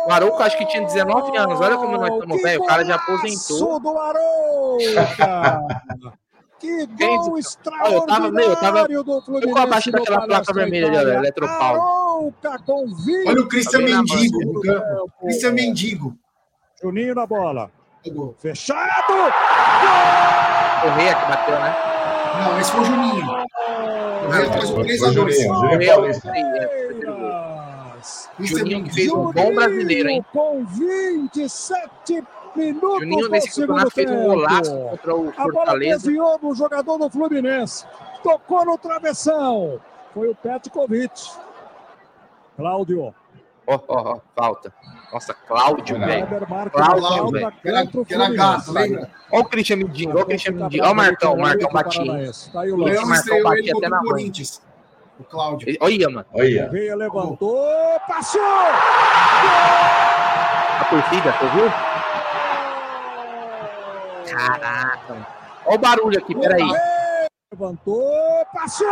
O Arouca acho que tinha 19 anos. Olha como nós estamos velho. O cara já aposentou. do Arouca! que gol extraordinário eu tava, meu, eu tava, do Fluminense. Eu abaixo daquela placa vermelha de Eletropaulo. Arouca com 20. Olha o Cristian Mendigo. Cristian Mendigo. Juninho na bola. Fechado! Correia que bateu, né? Não, esse foi o Juninho. Correia faz o 3x2. Juninho Paulista. Juninho que fez um bom brasileiro, hein? Com 27 minutos Juninho nesse campeonato fez um golaço contra o Fortaleza. A bola desviou jogador do Fluminense. Tocou no travessão. Foi o Petkovic. Cláudio. Ó, ó, ó, falta. Nossa, Cláudio, velho. Cláudio, velho. Que era, gato, lembra? Ó o Christian Mindinho, ó o Christian Tá Mindinho. Ó o Marcão, Marcão batia. Tá aí o. Leão Marcão batia ele até na. Corinthians. O Cláudio. Olha, mano. Olha. Veia, levantou, passou! A torcida, você viu? Caraca, mano. Ó o barulho aqui, peraí. Levantou, passou!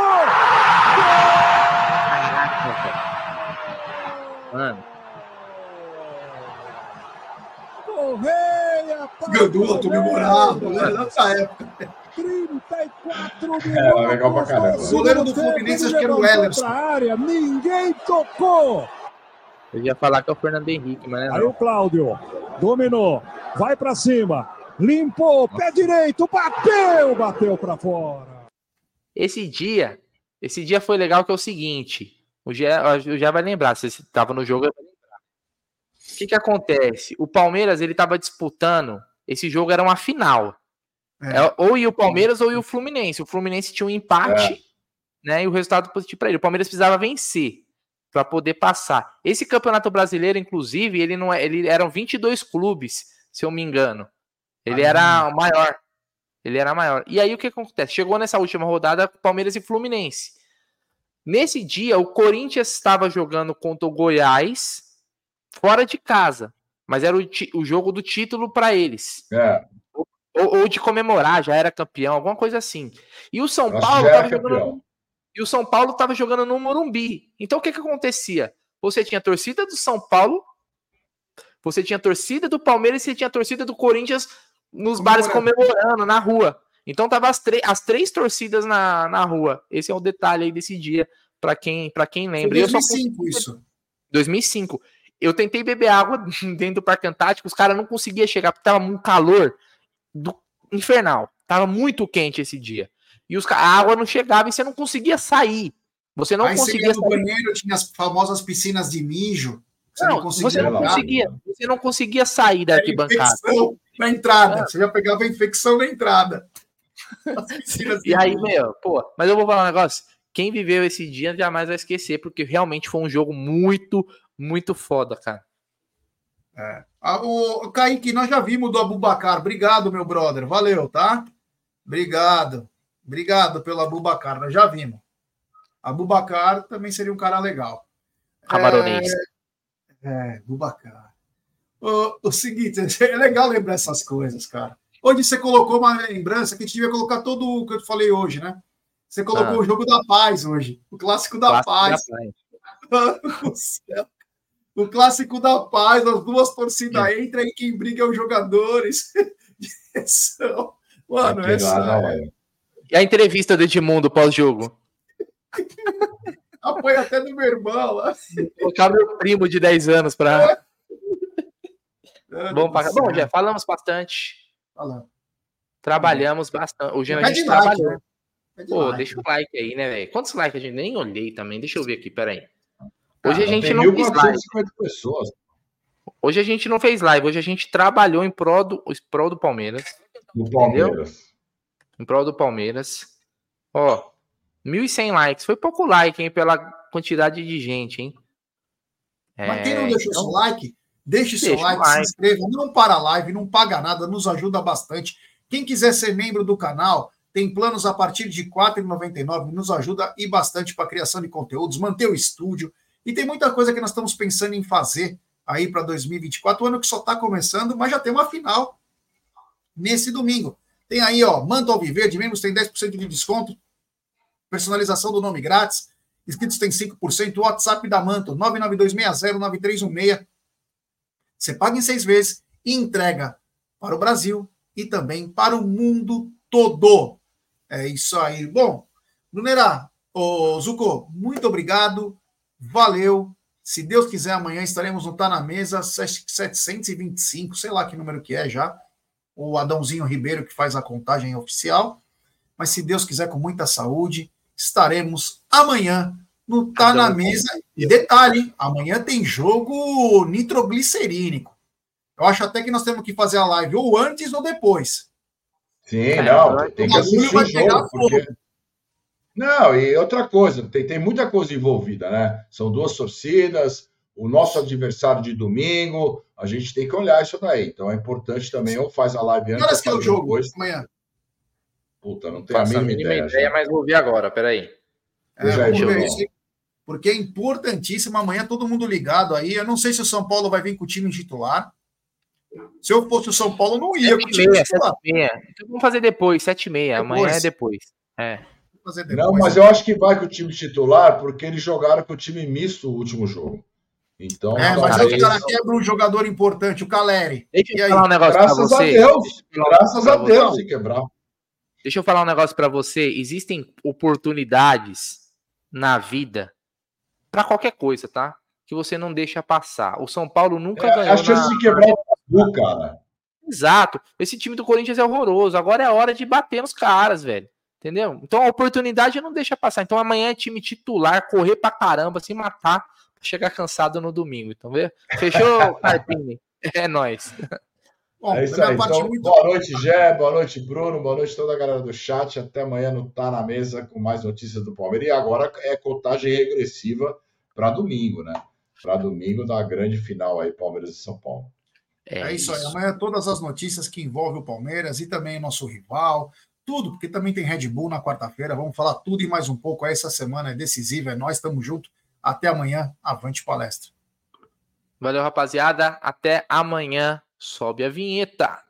Caraca, velho. Mano, Correia! Gandula comemorado, né? Nessa época. 34 minutos. É, legal pra caramba. O goleiro do Fluminense, acho que era o Ellerson. área, ninguém tocou. eu ia falar que é o Fernando Henrique, mas Aí não. o Cláudio dominou, vai pra cima, limpou, pé direito, bateu, bateu pra fora. Esse dia, esse dia foi legal que é o seguinte, o Gé, o Gé vai lembrar, se você estava no jogo. O que que acontece? O Palmeiras, ele estava disputando, esse jogo era uma final. É. É, ou ia o Palmeiras ou ia o Fluminense. O Fluminense tinha um empate, né, e o resultado positivo para ele. O Palmeiras precisava vencer para poder passar. Esse Campeonato Brasileiro, inclusive, ele não é, ele eram 22 clubes, se eu me engano. Ele era o maior. Ele era maior. E aí o que acontece? Chegou nessa última rodada Palmeiras e Fluminense. Nesse dia, o Corinthians estava jogando contra o Goiás fora de casa, mas era o, o jogo do título para eles. É, Ou, ou de comemorar, já era campeão, alguma coisa assim. E o São que Paulo estava jogando. E o São Paulo estava jogando no Morumbi. Então o que que acontecia? Você tinha torcida do São Paulo, você tinha torcida do Palmeiras e você tinha torcida do Corinthians nos bares comemorando na rua. Então tava as, três- as três torcidas na, na rua. Esse é o detalhe aí desse dia, para quem, pra quem Foi lembra. Só 2005 isso. 2005. Eu tentei beber água dentro do Parque Antártico, os caras não conseguiam chegar, porque tava um calor do infernal. Tava muito quente esse dia. E os, a água não chegava e você não conseguia sair. Você não Aí você conseguia ia no banheiro, tinha as famosas piscinas de mijo. Você Não, não, conseguia você não conseguia, você não conseguia sair da arquibancada. na entrada. Você já pegava a infecção na entrada. E aí, mijo. meu, pô, mas eu vou falar um negócio. Quem viveu esse dia jamais vai esquecer, porque realmente foi um jogo muito, muito foda, cara. Ah, o Kaique, nós já vimos do Abubacar. Obrigado, meu brother. Valeu, tá? Obrigado. Obrigado pelo Abubacar. Nós já vimos. Abubacar também seria um cara legal. Camaronês. É, Abubacar. O, o seguinte, é legal lembrar essas coisas, cara. Hoje você colocou uma lembrança que a gente devia colocar todo o que eu falei hoje, né? Você colocou Ah. o jogo da paz hoje. O clássico da Clássico paz. da paz. do céu. O clássico da paz, as duas torcidas entram e quem briga é os jogadores. Mano, é... é. E a entrevista do Edmundo pós-jogo? apoio até do meu irmão lá. Colocar meu primo de 10 anos pra. Bom, pra... Bom, já falamos bastante. Fala. Trabalhamos bastante. Hoje a gente like, trabalhou. né? Pede Pô, like. deixa o like aí, né, velho? Quantos likes a gente nem olhei também? Deixa eu ver aqui, peraí. Hoje a gente não fez live. 1.450 pessoas. Hoje a gente não fez live. Hoje a gente trabalhou em prol do, em prol do Palmeiras. No Palmeiras. Em prol do Palmeiras. Ó, 1.100 likes. Foi pouco like, hein? Pela quantidade de gente, hein? Mas quem não É, deixou então- seu like, deixe seu Deixa o like, se like. inscreva, não para a live, não paga nada, nos ajuda bastante. Quem quiser ser membro do canal, tem planos a partir de R$ 4,99, nos ajuda e bastante para a criação de conteúdos, manter o estúdio. E tem muita coisa que nós estamos pensando em fazer aí para 2024, o ano que só está começando, mas já tem uma final nesse domingo. Tem aí, ó, Manto Alviverde, membros tem 10% de desconto, personalização do nome grátis, inscritos tem 5%, WhatsApp da Manto, 992609316. Você paga em seis vezes e entrega para o Brasil e também para o mundo todo. É isso aí. Bom, Brunera, ô Zuko, muito obrigado. Valeu. Se Deus quiser, amanhã estaremos no Tá na Mesa 725, sei lá que número que é já. O Adãozinho Ribeiro que faz a contagem oficial. Mas se Deus quiser, com muita saúde, estaremos amanhã no Tá na Adão. Mesa. E detalhe, hein? amanhã tem jogo nitroglicerínico. Eu acho até que nós temos que fazer a live ou antes ou depois. Sim, não, tem que assistir o jogo, porque... Não, e outra coisa, tem, tem muita coisa envolvida, né? São duas torcidas, o nosso adversário de domingo, a gente tem que olhar isso daí. Então é importante também, ou faz a live antes. Horas que é o jogo depois. amanhã? Puta, não tenho a mínima, ideia. ideia mas vou ver agora, peraí. É, Já ver isso, porque é importantíssimo amanhã todo mundo ligado aí. Eu não sei se o São Paulo vai vir com o time titular. Se eu fosse o São Paulo, eu não ia com o Sete e time meia, titular. Então vamos fazer depois, sete e meia. Amanhã é Depois. depois. É. Fazer Não, depois. mas eu acho que vai com o time titular, porque eles jogaram com o time misto o último jogo. Então, É, mas aí o cara quebra um jogador importante, o Caleri. Deixa E eu aí? falar um negócio pra graças a você. Deus, graças a Deus, você. se quebrar. Deixa eu falar um negócio pra você. Existem oportunidades na vida pra qualquer coisa, tá? Que você não deixa passar. O São Paulo nunca É, ganhou. a chance na- de quebrar o tabu, cara. Exato. Esse time do Corinthians é horroroso. Agora é a hora de bater nos caras, velho. Entendeu? Então a oportunidade não deixa passar. Então amanhã é time titular, correr pra caramba, se matar, pra chegar cansado no domingo. Então, vê? Fechou, Carpini? É nóis. Bom, É isso aí. Então, muito boa noite, Gé. Boa noite, Bruno. Boa noite, toda a galera do chat. Até amanhã no Tá na Mesa com mais notícias do Palmeiras. E agora é contagem regressiva para domingo, né? Para domingo da grande final aí, Palmeiras e São Paulo. É isso aí. Amanhã todas as notícias que envolvem o Palmeiras e também o nosso rival, tudo, porque também tem Red Bull na quarta-feira. Vamos falar tudo e mais um pouco. Essa semana é decisiva, é nós, estamos juntos. Até amanhã. Avante palestra. Valeu, rapaziada. Até amanhã. Sobe a vinheta.